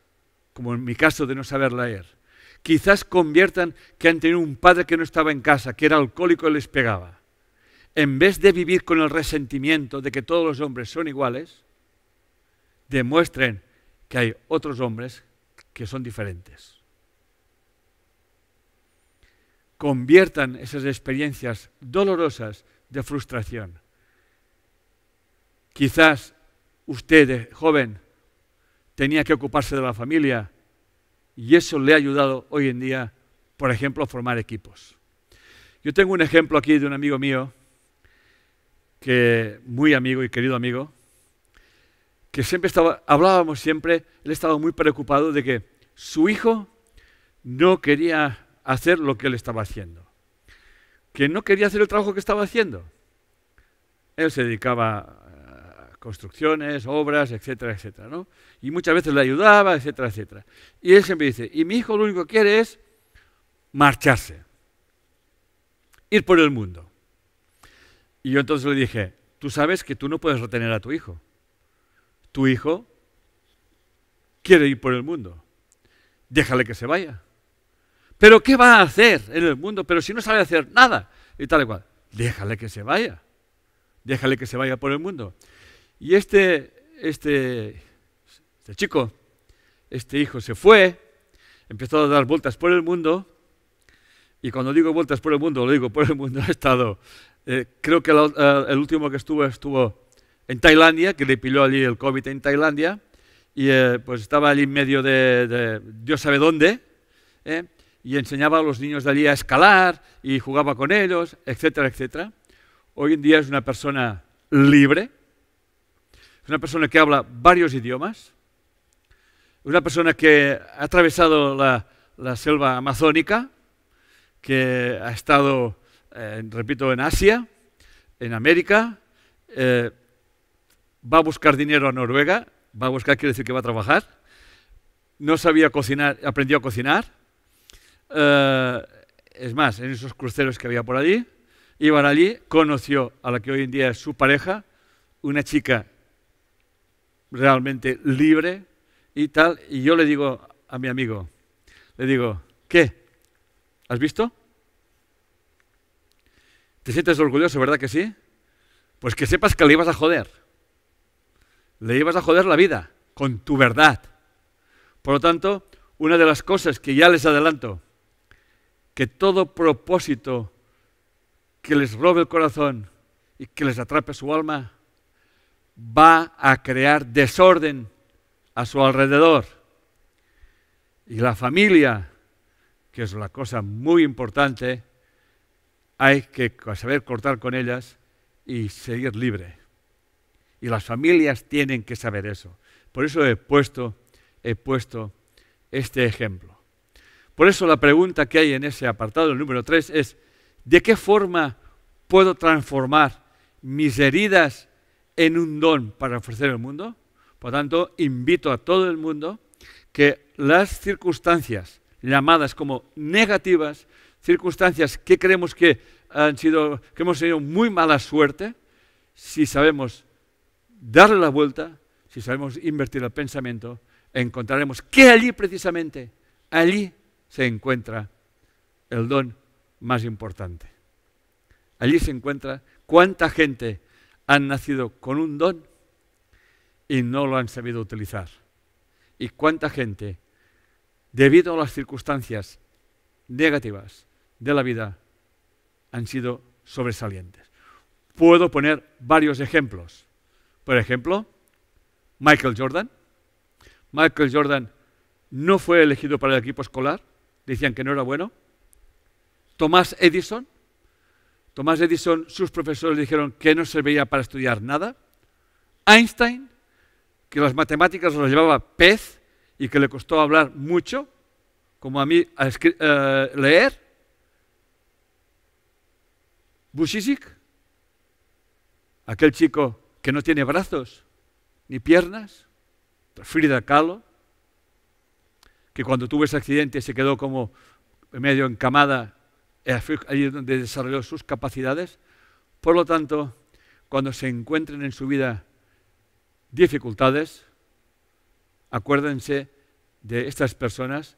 como en mi caso de no saber leer, quizás conviertan que han tenido un padre que no estaba en casa, que era alcohólico y les pegaba. En vez de vivir con el resentimiento de que todos los hombres son iguales, demuestren que hay otros hombres que son diferentes. Conviertan esas experiencias dolorosas de frustración. Quizás usted, joven, tenía que ocuparse de la familia y eso le ha ayudado hoy en día, por ejemplo, a formar equipos. Yo tengo un ejemplo aquí de un amigo mío, que muy amigo y querido amigo, que siempre estaba, hablábamos siempre, él estaba muy preocupado de que su hijo no quería hacer lo que él estaba haciendo, que no quería hacer el trabajo que estaba haciendo. Él se dedicaba construcciones, obras, etcétera, etcétera, ¿no? Y muchas veces le ayudaba, etcétera, etcétera. Y él siempre dice, y mi hijo lo único que quiere es marcharse, ir por el mundo. Y yo entonces le dije, tú sabes que tú no puedes retener a tu hijo. Tu hijo quiere ir por el mundo. Déjale que se vaya. Pero ¿qué va a hacer en el mundo? Pero si no sabe hacer nada y tal y cual. Déjale que se vaya. Déjale que se vaya por el mundo. Y este, este, este chico, este hijo se fue, empezó a dar vueltas por el mundo, y cuando digo vueltas por el mundo, lo digo por el mundo, *laughs* ha estado, eh, creo que eh, el, último que estuvo estuvo en Tailandia, que le pilló allí el COVID en Tailandia, y eh, pues estaba allí en medio de, de Dios sabe dónde, y enseñaba a los niños de allí a escalar, y jugaba con ellos, etcétera, etcétera. Hoy en día es una persona libre, una persona que habla varios idiomas, una persona que ha atravesado la, selva amazónica, que ha estado, eh, repito, en Asia, en América, eh, va a buscar dinero a Noruega, va a buscar quiere decir que va a trabajar, no sabía cocinar, aprendió a cocinar, eh, es más, en esos cruceros que había por allí, iban allí, conoció a la que hoy en día es su pareja, una chica realmente libre y tal. Y yo le digo a mi amigo, le digo, ¿qué? ¿Has visto? ¿Te sientes orgulloso, verdad que sí? Pues que sepas que le ibas a joder. Le ibas a joder la vida con tu verdad. Por lo tanto, una de las cosas que ya les adelanto, que todo propósito que les robe el corazón y que les atrape su alma, va a crear desorden a su alrededor. Y la familia, que es una cosa muy importante, hay que saber cortar con ellas y seguir libre. Y las familias tienen que saber eso. Por eso he puesto, he puesto este ejemplo. Por eso la pregunta que hay en ese apartado, el número 3, es, ¿de qué forma puedo transformar mis heridas en un don para ofrecer al mundo. Por tanto, invito a todo el mundo que las circunstancias llamadas como negativas, circunstancias que creemos que han sido, que hemos tenido muy mala suerte, si sabemos darle la vuelta, si sabemos invertir el pensamiento, encontraremos que allí precisamente, allí se encuentra el don más importante. Allí se encuentra cuánta gente han nacido con un don y no lo han sabido utilizar. ¿Y cuánta gente, debido a las circunstancias negativas de la vida, han sido sobresalientes? Puedo poner varios ejemplos. Por ejemplo, Michael Jordan. Michael Jordan no fue elegido para el equipo escolar, decían que no era bueno. Tomás Edison Tomás Edison, sus profesores dijeron que no servía para estudiar nada. Einstein, que las matemáticas las llevaba pez y que le costó hablar mucho, como a mí eh, leer. Bushisik, aquel chico que no tiene brazos ni piernas, Frida Kahlo, que cuando tuvo ese accidente se quedó como medio encamada, ahí donde desarrolló sus capacidades. Por lo tanto, cuando se encuentren en su vida dificultades, acuérdense de estas personas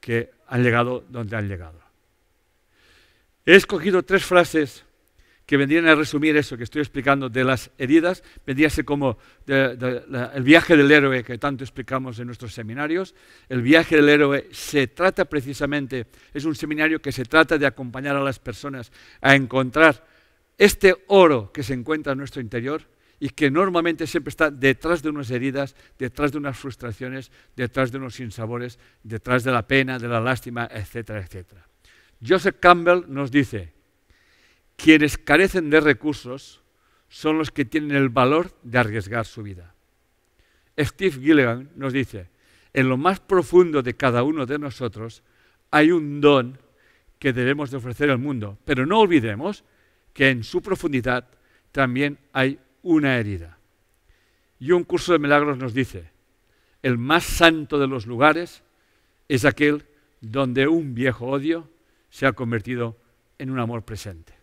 que han llegado donde han llegado. He escogido tres frases que vendrían a resumir eso que estoy explicando de las heridas, vendría a ser como el viaje del héroe que tanto explicamos en nuestros seminarios. El viaje del héroe se trata precisamente, es un seminario que se trata de acompañar a las personas a encontrar este oro que se encuentra en nuestro interior y que normalmente siempre está detrás de unas heridas, detrás de unas frustraciones, detrás de unos sinsabores, detrás de la pena, de la lástima, etcétera, etcétera. Joseph Campbell nos dice, quienes carecen de recursos son los que tienen el valor de arriesgar su vida. Steve Gilligan nos dice, en lo más profundo de cada uno de nosotros hay un don que debemos de ofrecer al mundo, pero no olvidemos que en su profundidad también hay una herida. Y un curso de milagros nos dice, el más santo de los lugares es aquel donde un viejo odio se ha convertido en un amor presente.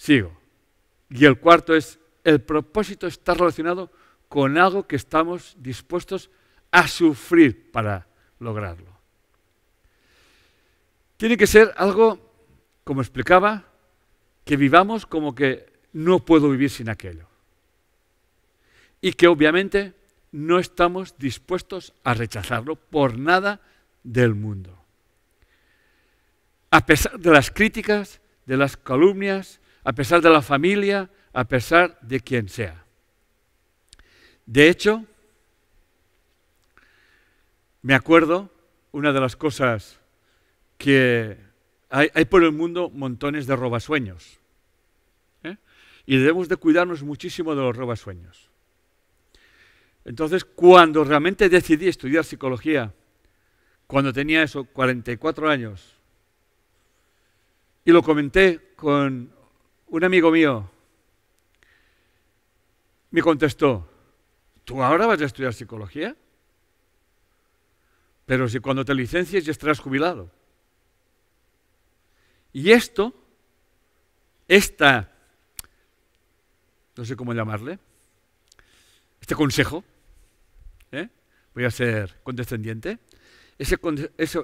Sigo. Y el cuarto es, el propósito está relacionado con algo que estamos dispuestos a sufrir para lograrlo. Tiene que ser algo, como explicaba, que vivamos como que no puedo vivir sin aquello. Y que obviamente no estamos dispuestos a rechazarlo por nada del mundo a pesar de las críticas, de las calumnias, a pesar de la familia, a pesar de quien sea. De hecho, me acuerdo una de las cosas que hay, por el mundo montones de robasueños. ¿eh? Y debemos de cuidarnos muchísimo de los robasueños. Entonces, cuando realmente decidí estudiar psicología, cuando tenía eso, 44 años, y lo comenté con un amigo mío. Me contestó, ¿tú ahora vas a estudiar psicología? Pero si cuando te licencies ya estarás jubilado. Y esto, esta, no sé cómo llamarle, este consejo, ¿eh? voy a ser condescendiente, ese,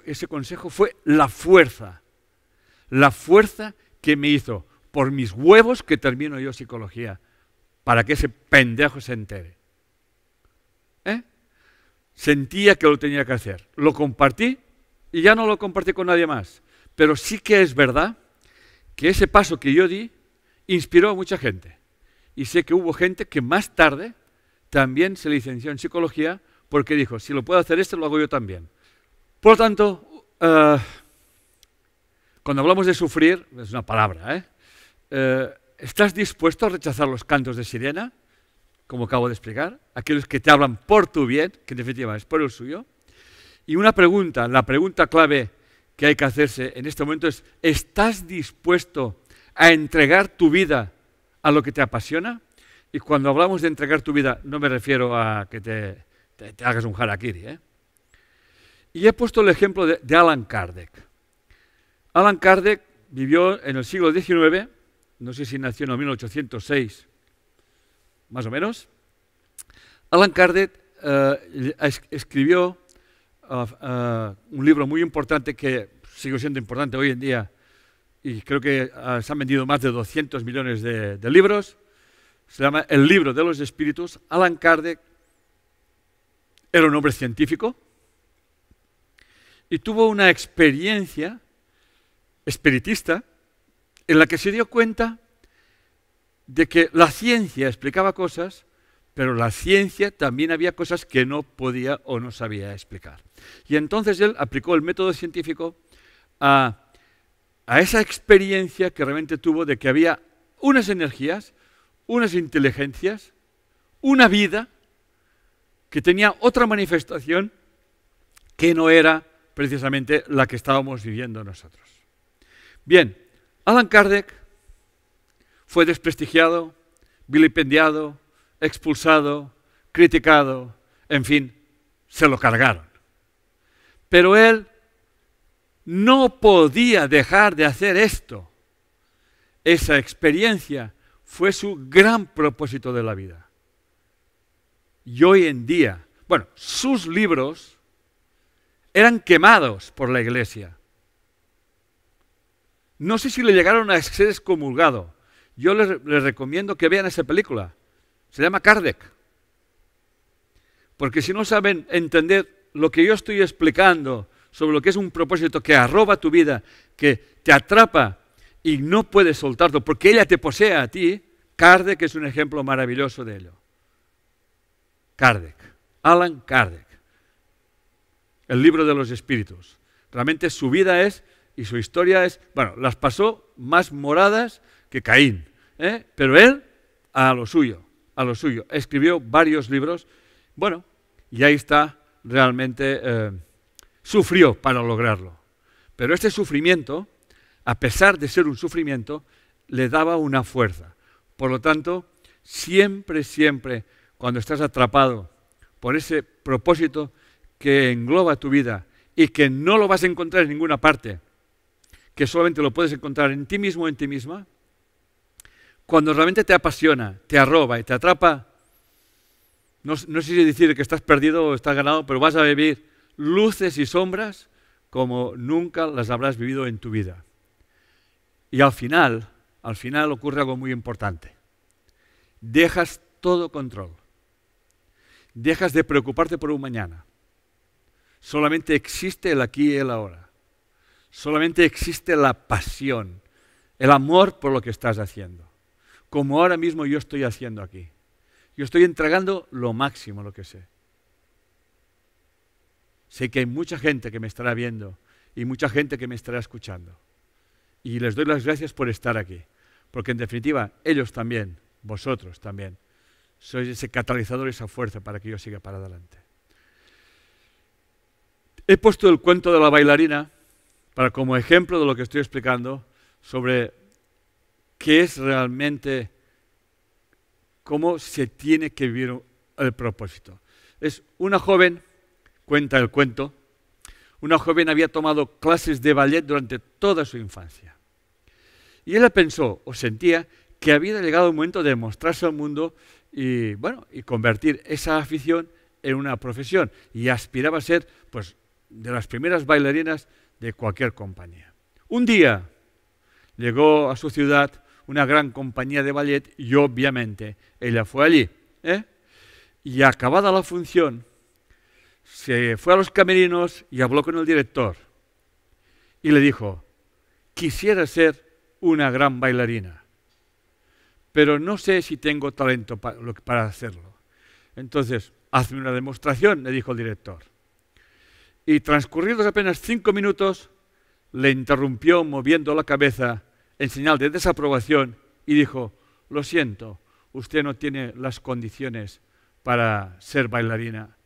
ese consejo fue la fuerza la fuerza que me hizo por mis huevos que termino yo psicología, para que ese pendejo se entere. ¿Eh? Sentía que lo tenía que hacer. Lo compartí y ya no lo compartí con nadie más. Pero sí que es verdad que ese paso que yo di inspiró a mucha gente. Y sé que hubo gente que más tarde también se licenció en psicología porque dijo, si lo puedo hacer este, lo hago yo también. Por lo tanto, uh, cuando hablamos de sufrir, es una palabra, ¿eh? ¿Eh? estás dispuesto a rechazar los cantos de sirena, como acabo de explicar? Aquellos que te hablan por tu bien, que en definitiva es por el suyo. Y una pregunta, la pregunta clave que hay que hacerse en este momento es, ¿estás dispuesto a entregar tu vida a lo que te apasiona? Y cuando hablamos de entregar tu vida, no me refiero a que te, hagas un harakiri. ¿eh? Y he puesto el ejemplo de Alan Kardec. Alan Kardec vivió en el siglo XIX, no sé si nació en 1806, más o menos. Alan Kardec eh, escribió uh, uh, un libro muy importante que sigue siendo importante hoy en día y creo que se han vendido más de 200 millones de, de libros. Se llama El libro de los espíritus. Alan Kardec era un hombre científico y tuvo una experiencia espiritista en la que se dio cuenta de que la ciencia explicaba cosas, pero la ciencia también había cosas que no podía o no sabía explicar. Y entonces él aplicó el método científico a, esa experiencia que realmente tuvo de que había unas energías, unas inteligencias, una vida que tenía otra manifestación que no era precisamente la que estábamos viviendo nosotros. Bien, Alan Kardec fue desprestigiado, vilipendiado, expulsado, criticado, en fin, se lo cargaron. Pero él no podía dejar de hacer esto. Esa experiencia fue su gran propósito de la vida. Y hoy en día, bueno, sus libros eran quemados por la iglesia. No sé si le llegaron a ser excomulgado. Yo les, recomiendo que vean esa película. Se llama Kardec. Porque si no saben entender lo que yo estoy explicando sobre lo que es un propósito que arroba tu vida, que te atrapa y no puedes soltarlo porque ella te posee a ti, Kardec es un ejemplo maravilloso de ello. Kardec, Alan Kardec, el libro de los espíritus. Realmente su vida es y su historia es, bueno, las pasó más moradas que Caín, ¿eh? pero él a lo suyo, a lo suyo. Escribió varios libros, bueno, y ahí está realmente, eh, sufrió para lograrlo. Pero este sufrimiento, a pesar de ser un sufrimiento, le daba una fuerza. Por lo tanto, siempre, siempre, cuando estás atrapado por ese propósito que engloba tu vida y que no lo vas a encontrar en ninguna parte, que solamente lo puedes encontrar en ti mismo o en ti misma, cuando realmente te apasiona, te arroba y te atrapa, no, no sé si decir que estás perdido o estás ganado, pero vas a vivir luces y sombras como nunca las habrás vivido en tu vida. Y al final, al final ocurre algo muy importante. Dejas todo control. Dejas de preocuparte por un mañana. Solamente existe el aquí y el ahora. Solamente existe la pasión, el amor por lo que estás haciendo. Como ahora mismo yo estoy haciendo aquí. Yo estoy entregando lo máximo, lo que sé. Sé que hay mucha gente que me estará viendo y mucha gente que me estará escuchando. Y les doy las gracias por estar aquí. Porque en definitiva, ellos también, vosotros también, sois ese catalizador, esa fuerza para que yo siga para adelante. He puesto el cuento de la bailarina para como ejemplo de lo que estoy explicando sobre qué es realmente, cómo se tiene que vivir el propósito. Es una joven, cuenta el cuento, una joven había tomado clases de ballet durante toda su infancia. Y ella pensó o sentía que había llegado el momento de mostrarse al mundo y, bueno, y convertir esa afición en una profesión. Y aspiraba a ser, pues, de las primeras bailarinas de cualquier compañía. Un día llegó a su ciudad una gran compañía de ballet y obviamente ella fue allí. ¿eh? Y acabada la función, se fue a los camerinos y habló con el director. Y le dijo, quisiera ser una gran bailarina, pero no sé si tengo talento para, hacerlo. Entonces, hazme una demostración, le dijo el director. Y transcurridos apenas cinco minutos, le interrumpió moviendo la cabeza en señal de desaprobación y dijo, lo siento, usted no tiene las condiciones para ser bailarina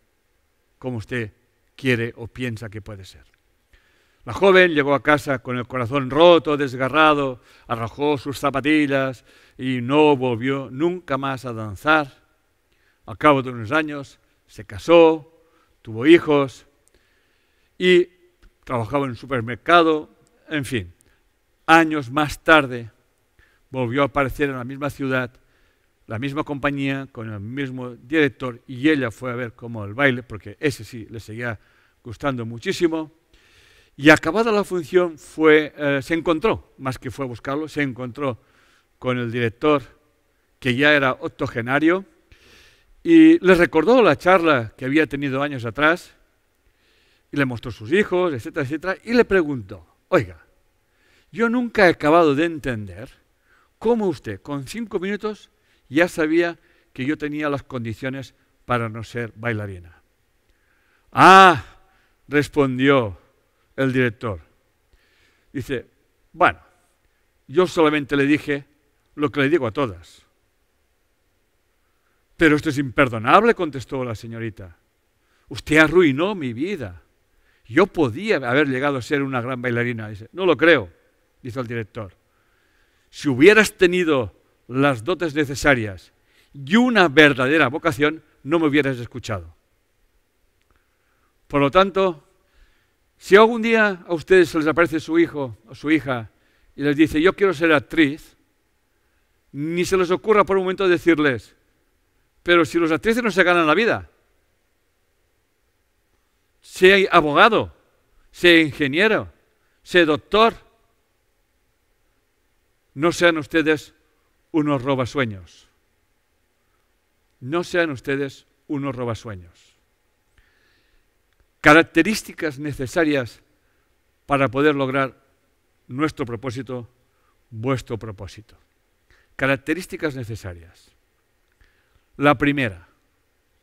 como usted quiere o piensa que puede ser. La joven llegó a casa con el corazón roto, desgarrado, arrojó sus zapatillas y no volvió nunca más a danzar. Al cabo de unos años se casó, tuvo hijos y trabajaba en un supermercado, en fin. Años más tarde volvió a aparecer en la misma ciudad, la misma compañía, con el mismo director y ella fue a ver cómo el baile, porque ese sí le seguía gustando muchísimo y acabada la función fue, eh, se encontró, más que fue a buscarlo, se encontró con el director que ya era octogenario y le recordó la charla que había tenido años atrás y le mostró sus hijos, etcétera, etcétera, y le preguntó, oiga, yo nunca he acabado de entender cómo usted con cinco minutos ya sabía que yo tenía las condiciones para no ser bailarina. Ah, respondió el director. Dice, bueno, yo solamente le dije lo que le digo a todas. Pero esto es imperdonable, contestó la señorita. Usted arruinó mi vida. Yo podía haber llegado a ser una gran bailarina. Dice, no lo creo, dice el director. Si hubieras tenido las dotes necesarias y una verdadera vocación, no me hubieras escuchado. Por lo tanto, si algún día a ustedes se les aparece su hijo o su hija y les dice, yo quiero ser actriz, ni se les ocurra por un momento decirles, pero si los actrices no se ganan la vida, sea abogado, sea ingeniero, sea doctor, no sean ustedes unos robasueños. No sean ustedes unos robasueños. Características necesarias para poder lograr nuestro propósito, vuestro propósito. Características necesarias. La primera,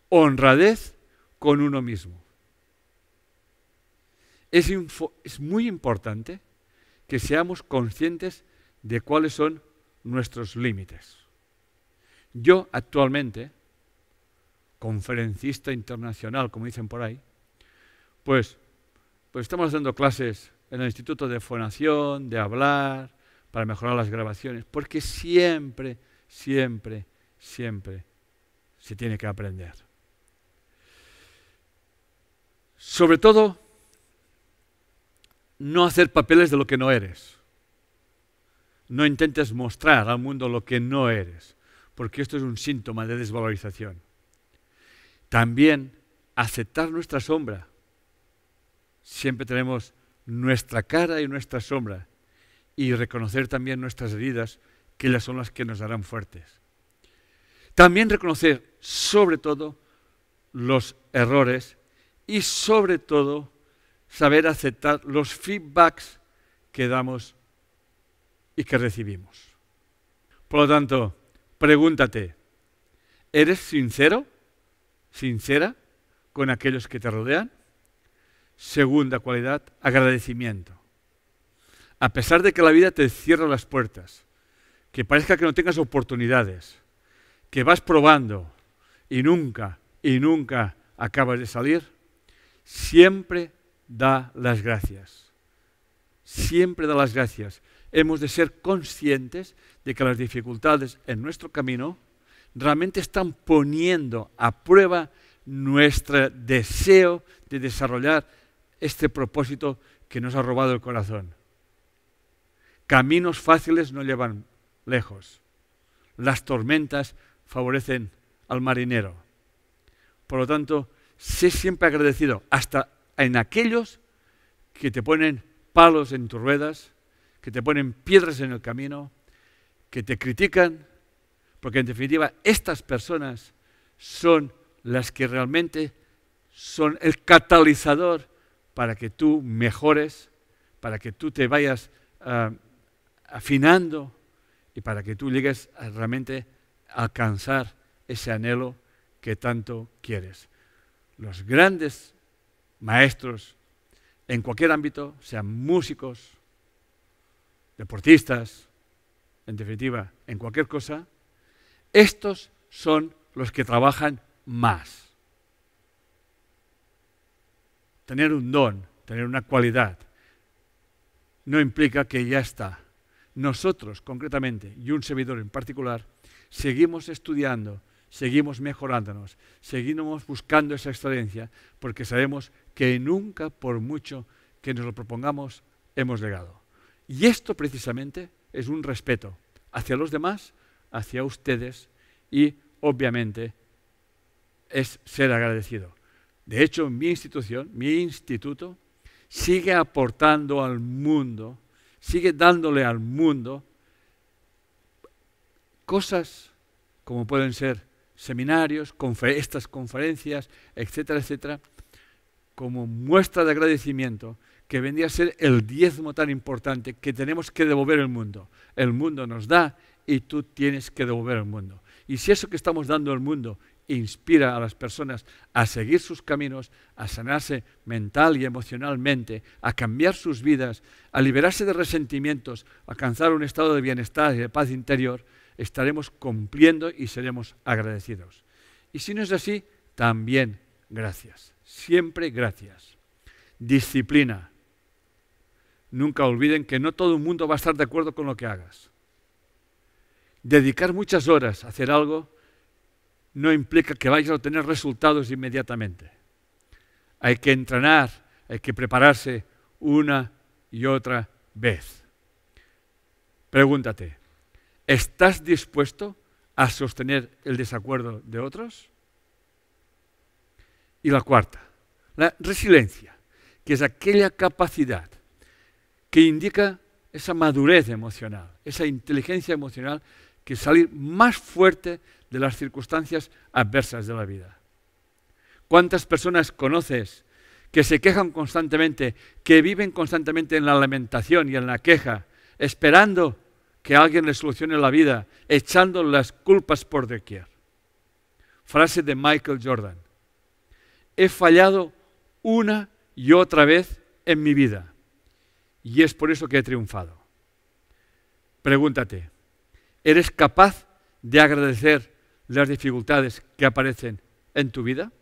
honradez con uno mismo. Es, muy importante que seamos conscientes de cuáles son nuestros límites. Yo actualmente, conferencista internacional, como dicen por ahí, pues, pues estamos haciendo clases en el Instituto de Fonación, de hablar, para mejorar las grabaciones, porque siempre, siempre, siempre se tiene que aprender. Sobre todo, no hacer papeles de lo que no eres. No intentes mostrar al mundo lo que no eres, porque esto es un síntoma de desvalorización. También aceptar nuestra sombra. Siempre tenemos nuestra cara y nuestra sombra y reconocer también nuestras heridas, que ellas son las que nos harán fuertes. También reconocer, sobre todo, los errores y, sobre todo, saber aceptar los feedbacks que damos y que recibimos. Por lo tanto, pregúntate, ¿eres sincero, sincera con aquellos que te rodean? Segunda cualidad, agradecimiento. A pesar de que la vida te cierra las puertas, que parezca que no tengas oportunidades, que vas probando y nunca, y nunca acabas de salir, siempre da las gracias. Siempre da las gracias. Hemos de ser conscientes de que las dificultades en nuestro camino realmente están poniendo a prueba nuestro deseo de desarrollar este propósito que nos ha robado el corazón. Caminos fáciles no llevan lejos. Las tormentas favorecen al marinero. Por lo tanto, sé siempre agradecido, hasta en aquellos que te ponen palos en tus ruedas, que te ponen piedras en el camino, que te critican, porque en definitiva estas personas son las que realmente son el catalizador para que tú mejores, para que tú te vayas ah, afinando y para que tú llegues a realmente alcanzar ese anhelo que tanto quieres. Los grandes maestros en cualquier ámbito, sean músicos, deportistas, en definitiva, en cualquier cosa, estos son los que trabajan más. Tener un don, tener una cualidad, no implica que ya está. Nosotros, concretamente, y un servidor en particular, seguimos estudiando, seguimos mejorándonos, seguimos buscando esa excelencia, porque sabemos que nunca, por mucho que nos lo propongamos, hemos llegado. Y esto precisamente es un respeto hacia los demás, hacia ustedes y, obviamente, es ser agradecido. De hecho, mi institución, mi instituto, sigue aportando al mundo, sigue dándole al mundo cosas como pueden ser seminarios, estas conferencias, etcétera, etcétera, como muestra de agradecimiento que vendría a ser el diezmo tan importante que tenemos que devolver al mundo. El mundo nos da y tú tienes que devolver al mundo. Y si eso que estamos dando al mundo inspira a las personas a seguir sus caminos, a sanarse mental y emocionalmente, a cambiar sus vidas, a liberarse de resentimientos, a alcanzar un estado de bienestar y de paz interior, estaremos cumpliendo y seremos agradecidos. Y si no es así, también gracias. Siempre gracias. Disciplina. Nunca olviden que no todo el mundo va a estar de acuerdo con lo que hagas. Dedicar muchas horas a hacer algo no implica que vayas a obtener resultados inmediatamente. Hay que entrenar, hay que prepararse una y otra vez. Pregúntate, ¿estás dispuesto a sostener el desacuerdo de otros? Y la cuarta, la resiliencia, que es aquella capacidad que indica esa madurez emocional, esa inteligencia emocional que salir más fuerte de las circunstancias adversas de la vida. ¿Cuántas personas conoces que se quejan constantemente, que viven constantemente en la lamentación y en la queja, esperando que alguien les solucione la vida, echando las culpas por doquier? Frase de Michael Jordan. He fallado una y otra vez en mi vida y es por eso que he triunfado. Pregúntate, ¿eres capaz de agradecer las dificultades que aparecen en tu vida?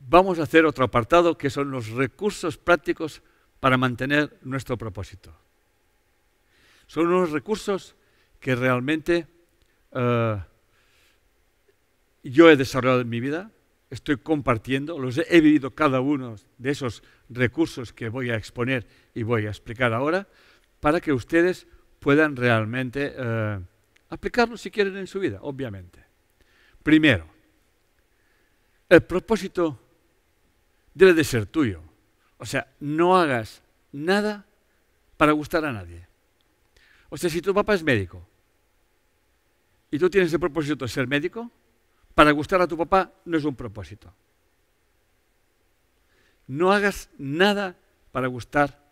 Vamos a hacer otro apartado que son los recursos prácticos para mantener nuestro propósito. Son unos recursos que realmente eh, yo he desarrollado en mi vida, estoy compartiendo, los he vivido cada uno de esos recursos que voy a exponer y voy a explicar ahora, para que ustedes puedan realmente eh, aplicarlos si quieren en su vida, obviamente. Primero, el propósito debe de ser tuyo. O sea, no hagas nada para gustar a nadie. O sea, si tu papá es médico y tú tienes el propósito de ser médico, para gustar a tu papá no es un propósito. No hagas nada para gustar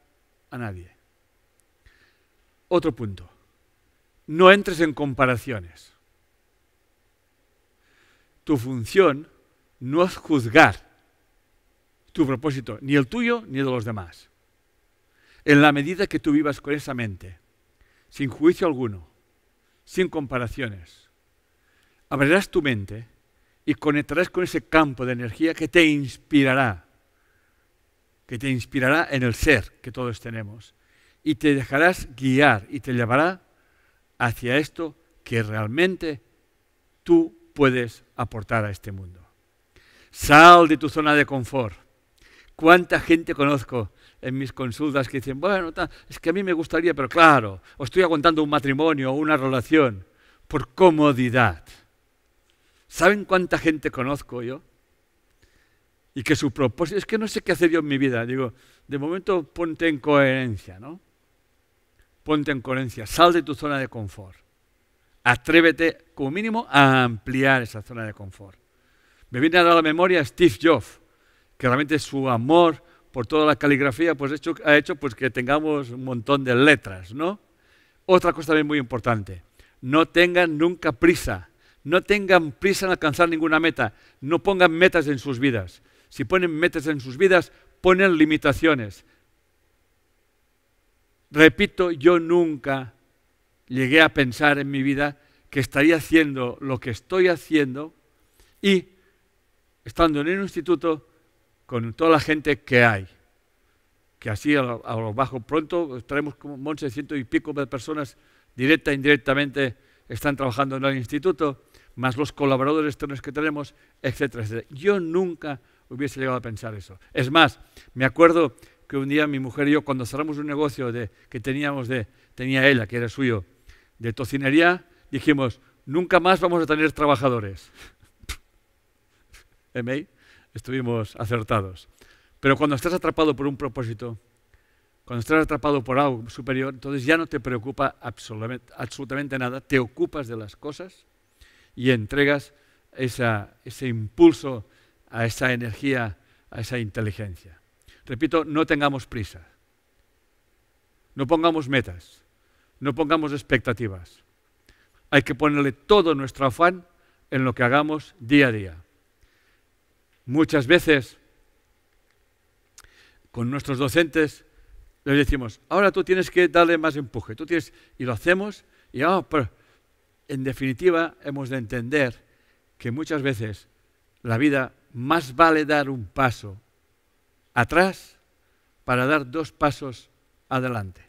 a nadie. Otro punto. No entres en comparaciones. Tu función no es juzgar tu propósito, ni el tuyo ni el de los demás. En la medida que tú vivas con esa mente, sin juicio alguno, sin comparaciones, abrirás tu mente y conectarás con ese campo de energía que te inspirará, que te inspirará en el ser que todos tenemos, y te dejarás guiar y te llevará hacia esto que realmente tú puedes aportar a este mundo. Sal de tu zona de confort. ¿Cuánta gente conozco en mis consultas que dicen, bueno, es que a mí me gustaría, pero claro, o estoy aguantando un matrimonio o una relación por comodidad? ¿Saben cuánta gente conozco yo? Y que su propósito es que no sé qué hacer yo en mi vida. Digo, de momento ponte en coherencia, ¿no? Ponte en coherencia, sal de tu zona de confort. Atrévete, como mínimo, a ampliar esa zona de confort. Me viene a la memoria Steve Jobs, que realmente su amor por toda la caligrafía pues, ha hecho pues, que tengamos un montón de letras, ¿no? Otra cosa también muy importante, no tengan nunca prisa no tengan prisa en alcanzar ninguna meta, no pongan metas en sus vidas. Si ponen metas en sus vidas, ponen limitaciones. Repito, yo nunca llegué a pensar en mi vida que estaría haciendo lo que estoy haciendo y estando en un instituto con toda la gente que hay. Que así a lo, bajo pronto estaremos como de ciento y pico de personas directa e indirectamente están trabajando en el instituto más los colaboradores externos que tenemos, etcétera, etcétera. Yo nunca hubiese llegado a pensar eso. Es más, me acuerdo que un día mi mujer y yo, cuando cerramos un negocio de, que teníamos de, tenía ella, que era suyo, de tocinería, dijimos, nunca más vamos a tener trabajadores. *laughs* ¿Eh, Estuvimos acertados. Pero cuando estás atrapado por un propósito, cuando estás atrapado por algo superior, entonces ya no te preocupa absolutamente, nada, te ocupas de las cosas y entregas ese impulso a esa energía, a esa inteligencia. Repito, no tengamos prisa. No pongamos metas. No pongamos expectativas. Hay que ponerle todo nuestro afán en lo que hagamos día a día. Muchas veces con nuestros docentes les decimos, ahora tú tienes que darle más empuje, tú tienes, y lo hacemos, y ah, en definitiva, hemos de entender que muchas veces la vida más vale dar un paso atrás para dar dos pasos adelante.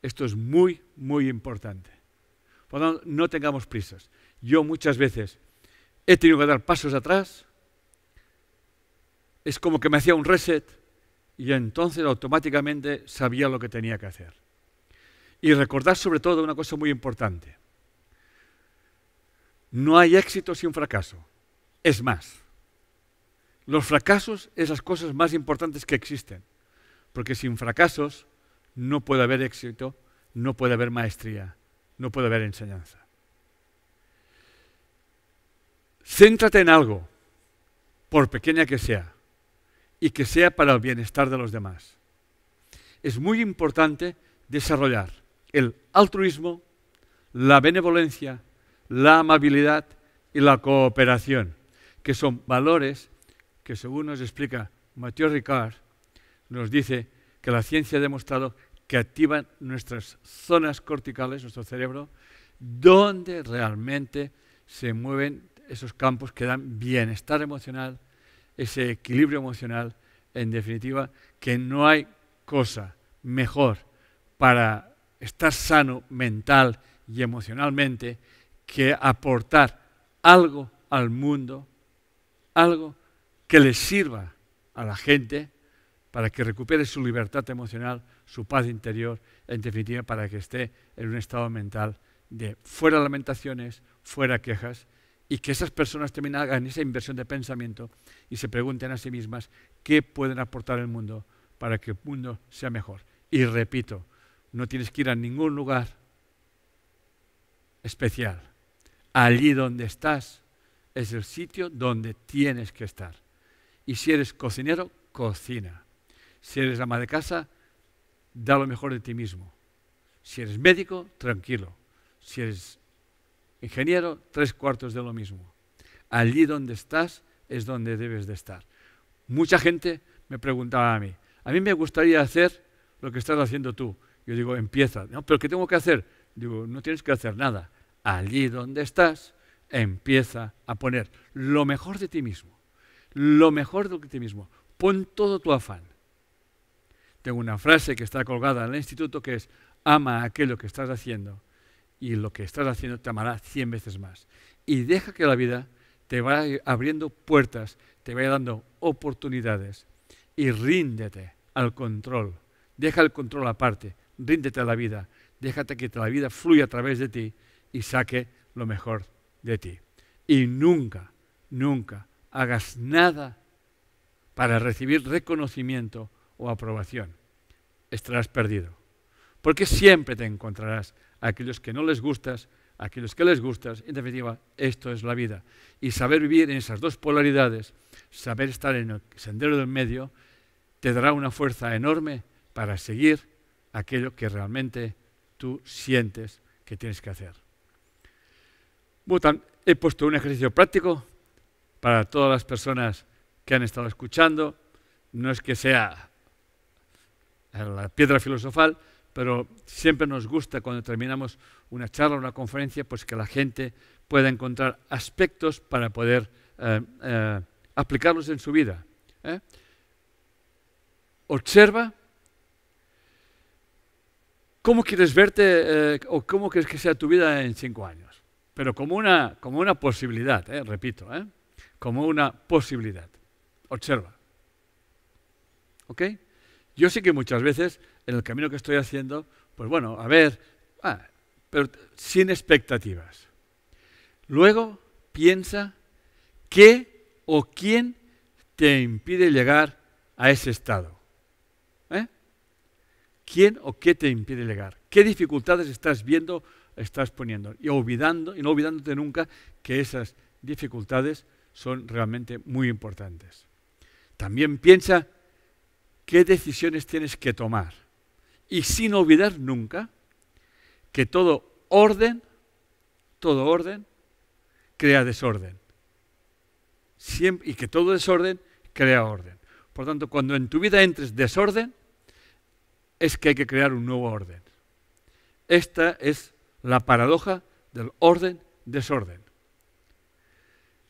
Esto es muy, muy importante. Por tanto, no tengamos prisas. Yo muchas veces he tenido que dar pasos atrás, es como que me hacía un reset y entonces automáticamente sabía lo que tenía que hacer. Y recordar sobre todo una cosa muy importante. No hay éxito sin fracaso. Es más, los fracasos es las cosas más importantes que existen. Porque sin fracasos no puede haber éxito, no puede haber maestría, no puede haber enseñanza. Céntrate en algo, por pequeña que sea, y que sea para el bienestar de los demás. Es muy importante desarrollar el altruismo, la benevolencia, la amabilidad y la cooperación, que son valores que según nos explica Mathieu Ricard, nos dice que la ciencia ha demostrado que activan nuestras zonas corticales, nuestro cerebro, donde realmente se mueven esos campos que dan bienestar emocional, ese equilibrio emocional, en definitiva, que no hay cosa mejor para estar sano mental y emocionalmente que aportar algo al mundo, algo que le sirva a la gente para que recupere su libertad emocional, su paz interior, en definitiva, para que esté en un estado mental de fuera lamentaciones, fuera quejas, y que esas personas también hagan esa inversión de pensamiento y se pregunten a sí mismas qué pueden aportar al mundo para que el mundo sea mejor. Y repito, no tienes que ir a ningún lugar especial. Allí donde estás es el sitio donde tienes que estar. Y si eres cocinero, cocina. Si eres ama de casa, da lo mejor de ti mismo. Si eres médico, tranquilo. Si eres ingeniero, tres cuartos de lo mismo. Allí donde estás es donde debes de estar. Mucha gente me preguntaba a mí, a mí me gustaría hacer lo que estás haciendo tú. Yo digo, empieza. ¿Pero qué tengo que hacer? Digo, no tienes que hacer nada. Allí donde estás, empieza a poner lo mejor de ti mismo. Lo mejor de ti mismo. Pon todo tu afán. Tengo una frase que está colgada en el instituto que es, ama aquello que estás haciendo y lo que estás haciendo te amará cien veces más. Y deja que la vida te vaya abriendo puertas, te vaya dando oportunidades y ríndete al control. Deja el control aparte, ríndete a la vida, déjate que la vida fluya a través de ti y saque lo mejor de ti. Y nunca, nunca hagas nada para recibir reconocimiento o aprobación. Estarás perdido. Porque siempre te encontrarás a aquellos que no les gustas, a aquellos que les gustas. En definitiva, esto es la vida. Y saber vivir en esas dos polaridades, saber estar en el sendero del medio, te dará una fuerza enorme para seguir aquello que realmente tú sientes que tienes que hacer. He puesto un ejercicio práctico para todas las personas que han estado escuchando. No es que sea la piedra filosofal, pero siempre nos gusta cuando terminamos una charla, una conferencia, pues que la gente pueda encontrar aspectos para poder eh, eh, aplicarlos en su vida. ¿eh? Observa cómo quieres verte o cómo quieres que sea tu vida en cinco años, pero como una, como una posibilidad, repito, como una posibilidad. Observa. ¿Ok? Yo sé que muchas veces en el camino que estoy haciendo, pues bueno, a ver, ah, pero sin expectativas. Luego piensa qué o quién te impide llegar a ese estado. ¿Eh? ¿Quién o qué te impide llegar? ¿Qué dificultades estás viendo, estás poniendo? Y olvidando, y no olvidándote nunca que esas dificultades son realmente muy importantes. También piensa qué decisiones tienes que tomar. Y sin olvidar nunca que todo orden, todo orden, crea desorden. y que todo desorden crea orden. Por tanto, cuando en tu vida entres desorden, es que hay que crear un nuevo orden. Esta es la paradoja del orden-desorden.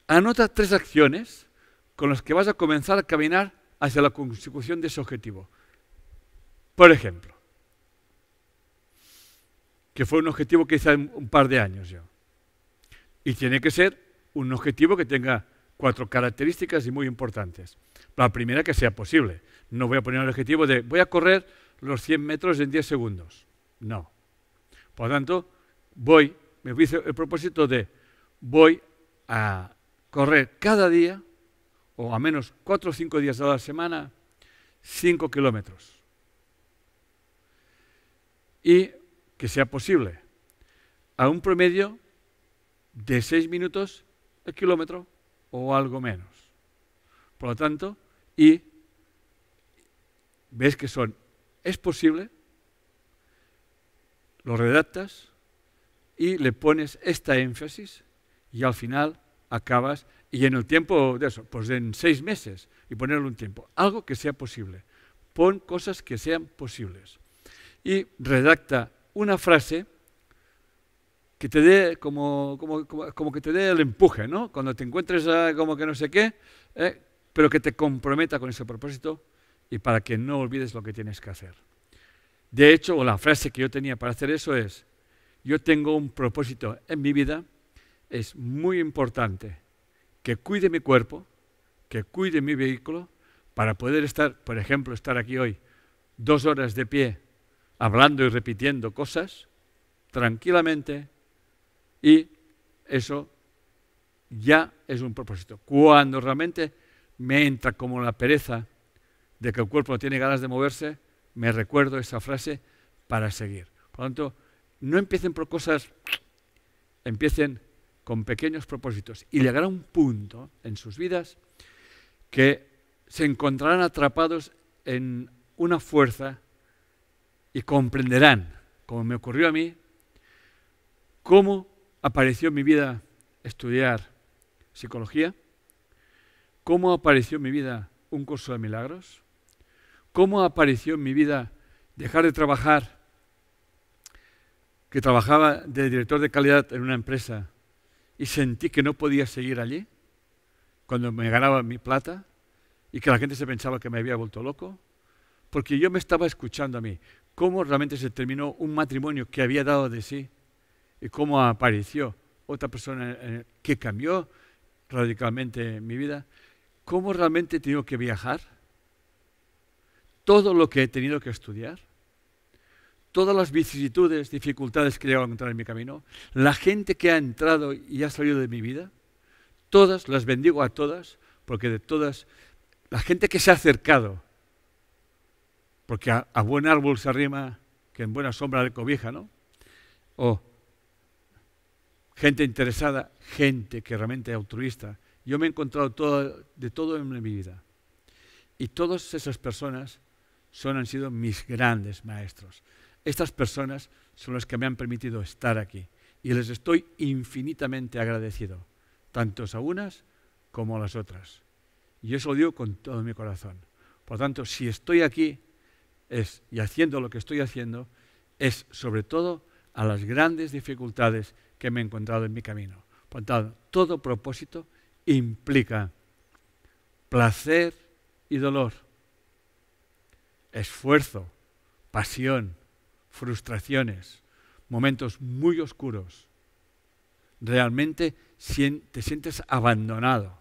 Anota tres acciones con las que vas a comenzar a caminar hacia la consecución de ese objetivo. Por ejemplo, que fue un objetivo que hice un par de años yo. Y tiene que ser un objetivo que tenga cuatro características y muy importantes. La primera, que sea posible. No voy a poner el objetivo de voy a correr los 100 metros en 10 segundos. No. Por lo tanto, voy, me hice el propósito de voy a correr cada día, o a menos 4 o 5 días a la semana, 5 kilómetros. Y que sea posible a un promedio de 6 minutos el kilómetro o algo menos. Por lo tanto, y ves que son, es posible, lo redactas y le pones esta énfasis y al final acabas, y en el tiempo de eso, pues en seis meses, y ponerle un tiempo, algo que sea posible. Pon cosas que sean posibles. Y redacta una frase que te dé como, como, que te dé el empuje, ¿no? Cuando te encuentres como que no sé qué, ¿eh? pero que te comprometa con ese propósito y para que no olvides lo que tienes que hacer. De hecho, la frase que yo tenía para hacer eso es, yo tengo un propósito en mi vida, es muy importante que cuide mi cuerpo, que cuide mi vehículo, para poder estar, por ejemplo, estar aquí hoy dos horas de pie, hablando y repitiendo cosas, tranquilamente, y eso ya es un propósito. Cuando realmente me entra como la pereza de que el cuerpo no tiene ganas de moverse, me recuerdo esa frase para seguir. Por lo tanto, no empiecen por cosas, empiecen con pequeños propósitos y llegará un punto en sus vidas que se encontrarán atrapados en una fuerza y comprenderán, como me ocurrió a mí, cómo apareció en mi vida estudiar psicología, cómo apareció en mi vida un curso de milagros, cómo apareció en mi vida dejar de trabajar, que trabajaba de director de calidad en una empresa y sentí que no podía seguir allí cuando me ganaba mi plata y que la gente se pensaba que me había vuelto loco, porque yo me estaba escuchando a mí, cómo realmente se terminó un matrimonio que había dado de sí y cómo apareció otra persona que cambió radicalmente mi vida, cómo realmente he tenido que viajar, todo lo que he tenido que estudiar, todas las vicisitudes, dificultades que he llegado a encontrar en mi camino, la gente que ha entrado y ha salido de mi vida, todas las bendigo a todas, porque de todas, la gente que se ha acercado, porque a, buen árbol se arrima, que en buena sombra de cobija, ¿no? O gente interesada, gente que realmente es altruista, yo me he encontrado de todo en mi vida. Y todas esas personas son, han sido mis grandes maestros. Estas personas son las que me han permitido estar aquí. Y les estoy infinitamente agradecido, tanto a unas como a las otras. Y eso lo digo con todo mi corazón. Por tanto, si estoy aquí es, y haciendo lo que estoy haciendo, es sobre todo a las grandes dificultades que me he encontrado en mi camino. Por tanto, todo propósito implica placer y dolor, esfuerzo, pasión, frustraciones, momentos muy oscuros. Realmente te sientes abandonado.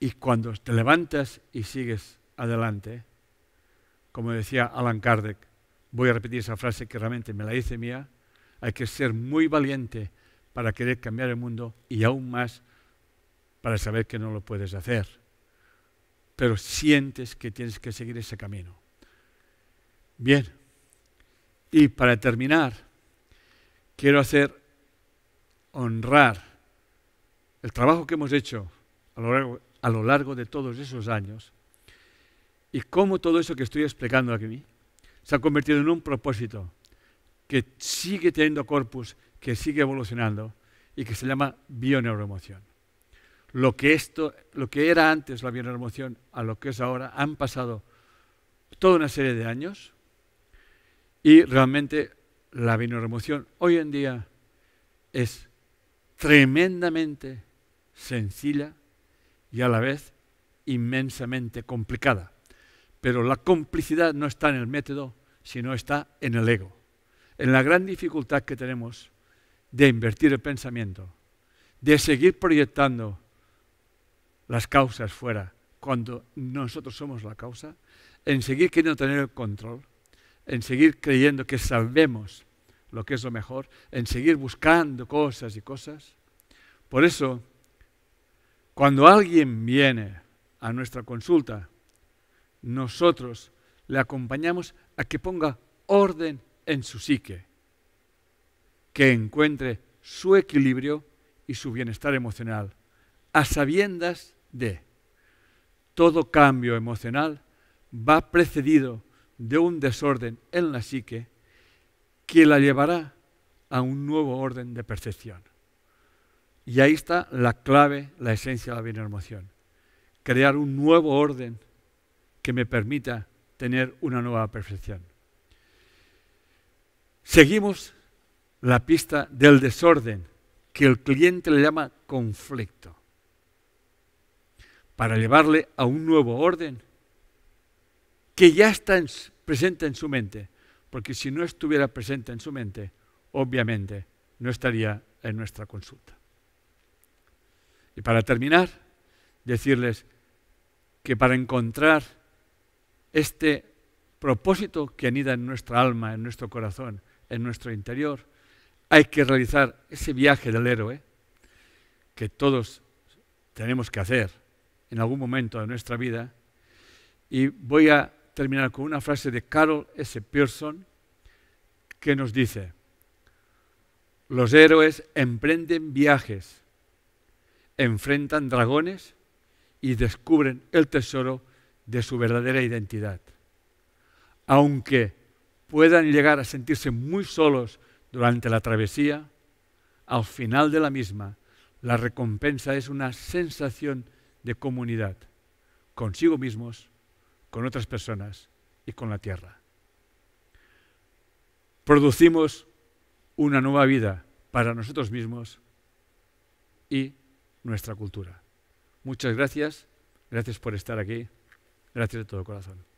Y cuando te levantas y sigues adelante, como decía Alan Kardec, voy a repetir esa frase que realmente me la dice mía, hay que ser muy valiente para querer cambiar el mundo y aún más para saber que no lo puedes hacer. Pero sientes que tienes que seguir ese camino. Bien, y para terminar, quiero hacer honrar el trabajo que hemos hecho a lo largo, a lo largo de todos esos años y cómo todo eso que estoy explicando aquí se ha convertido en un propósito que sigue teniendo corpus que sigue evolucionando y que se llama bioneuroemoción. Lo que, esto, lo que era antes la bioneuroemoción a lo que es ahora, han pasado toda una serie de años y realmente la bioneuroemoción hoy en día es tremendamente sencilla y a la vez inmensamente complicada. Pero la complicidad no está en el método, sino está en el ego en la gran dificultad que tenemos de invertir el pensamiento, de seguir proyectando las causas fuera cuando nosotros somos la causa, en seguir queriendo tener el control, en seguir creyendo que sabemos lo que es lo mejor, en seguir buscando cosas y cosas. Por eso, cuando alguien viene a nuestra consulta, nosotros le acompañamos a que ponga orden en su psique, que encuentre su equilibrio y su bienestar emocional, a sabiendas de todo cambio emocional va precedido de un desorden en la psique que la llevará a un nuevo orden de percepción. Y ahí está la clave, la esencia de la emoción. Crear un nuevo orden que me permita tener una nueva percepción. Seguimos la pista del desorden, que el cliente le llama conflicto, para llevarle a un nuevo orden que ya está presente en su mente, porque si no estuviera presente en su mente, obviamente no estaría en nuestra consulta. Y para terminar, decirles que para encontrar este propósito que anida en nuestra alma, en nuestro corazón, en nuestro interior, hay que realizar ese viaje del héroe que todos tenemos que hacer en algún momento de nuestra vida. Y voy a terminar con una frase de Carol S. Pearson que nos dice, los héroes emprenden viajes, enfrentan dragones y descubren el tesoro de su verdadera identidad. Aunque puedan llegar a sentirse muy solos durante la travesía, al final de la misma, la recompensa es una sensación de comunidad consigo mismos con otras personas y con la tierra. Producimos una nueva vida para nosotros mismos y nuestra cultura. Muchas gracias, gracias por estar aquí, gracias de todo corazón.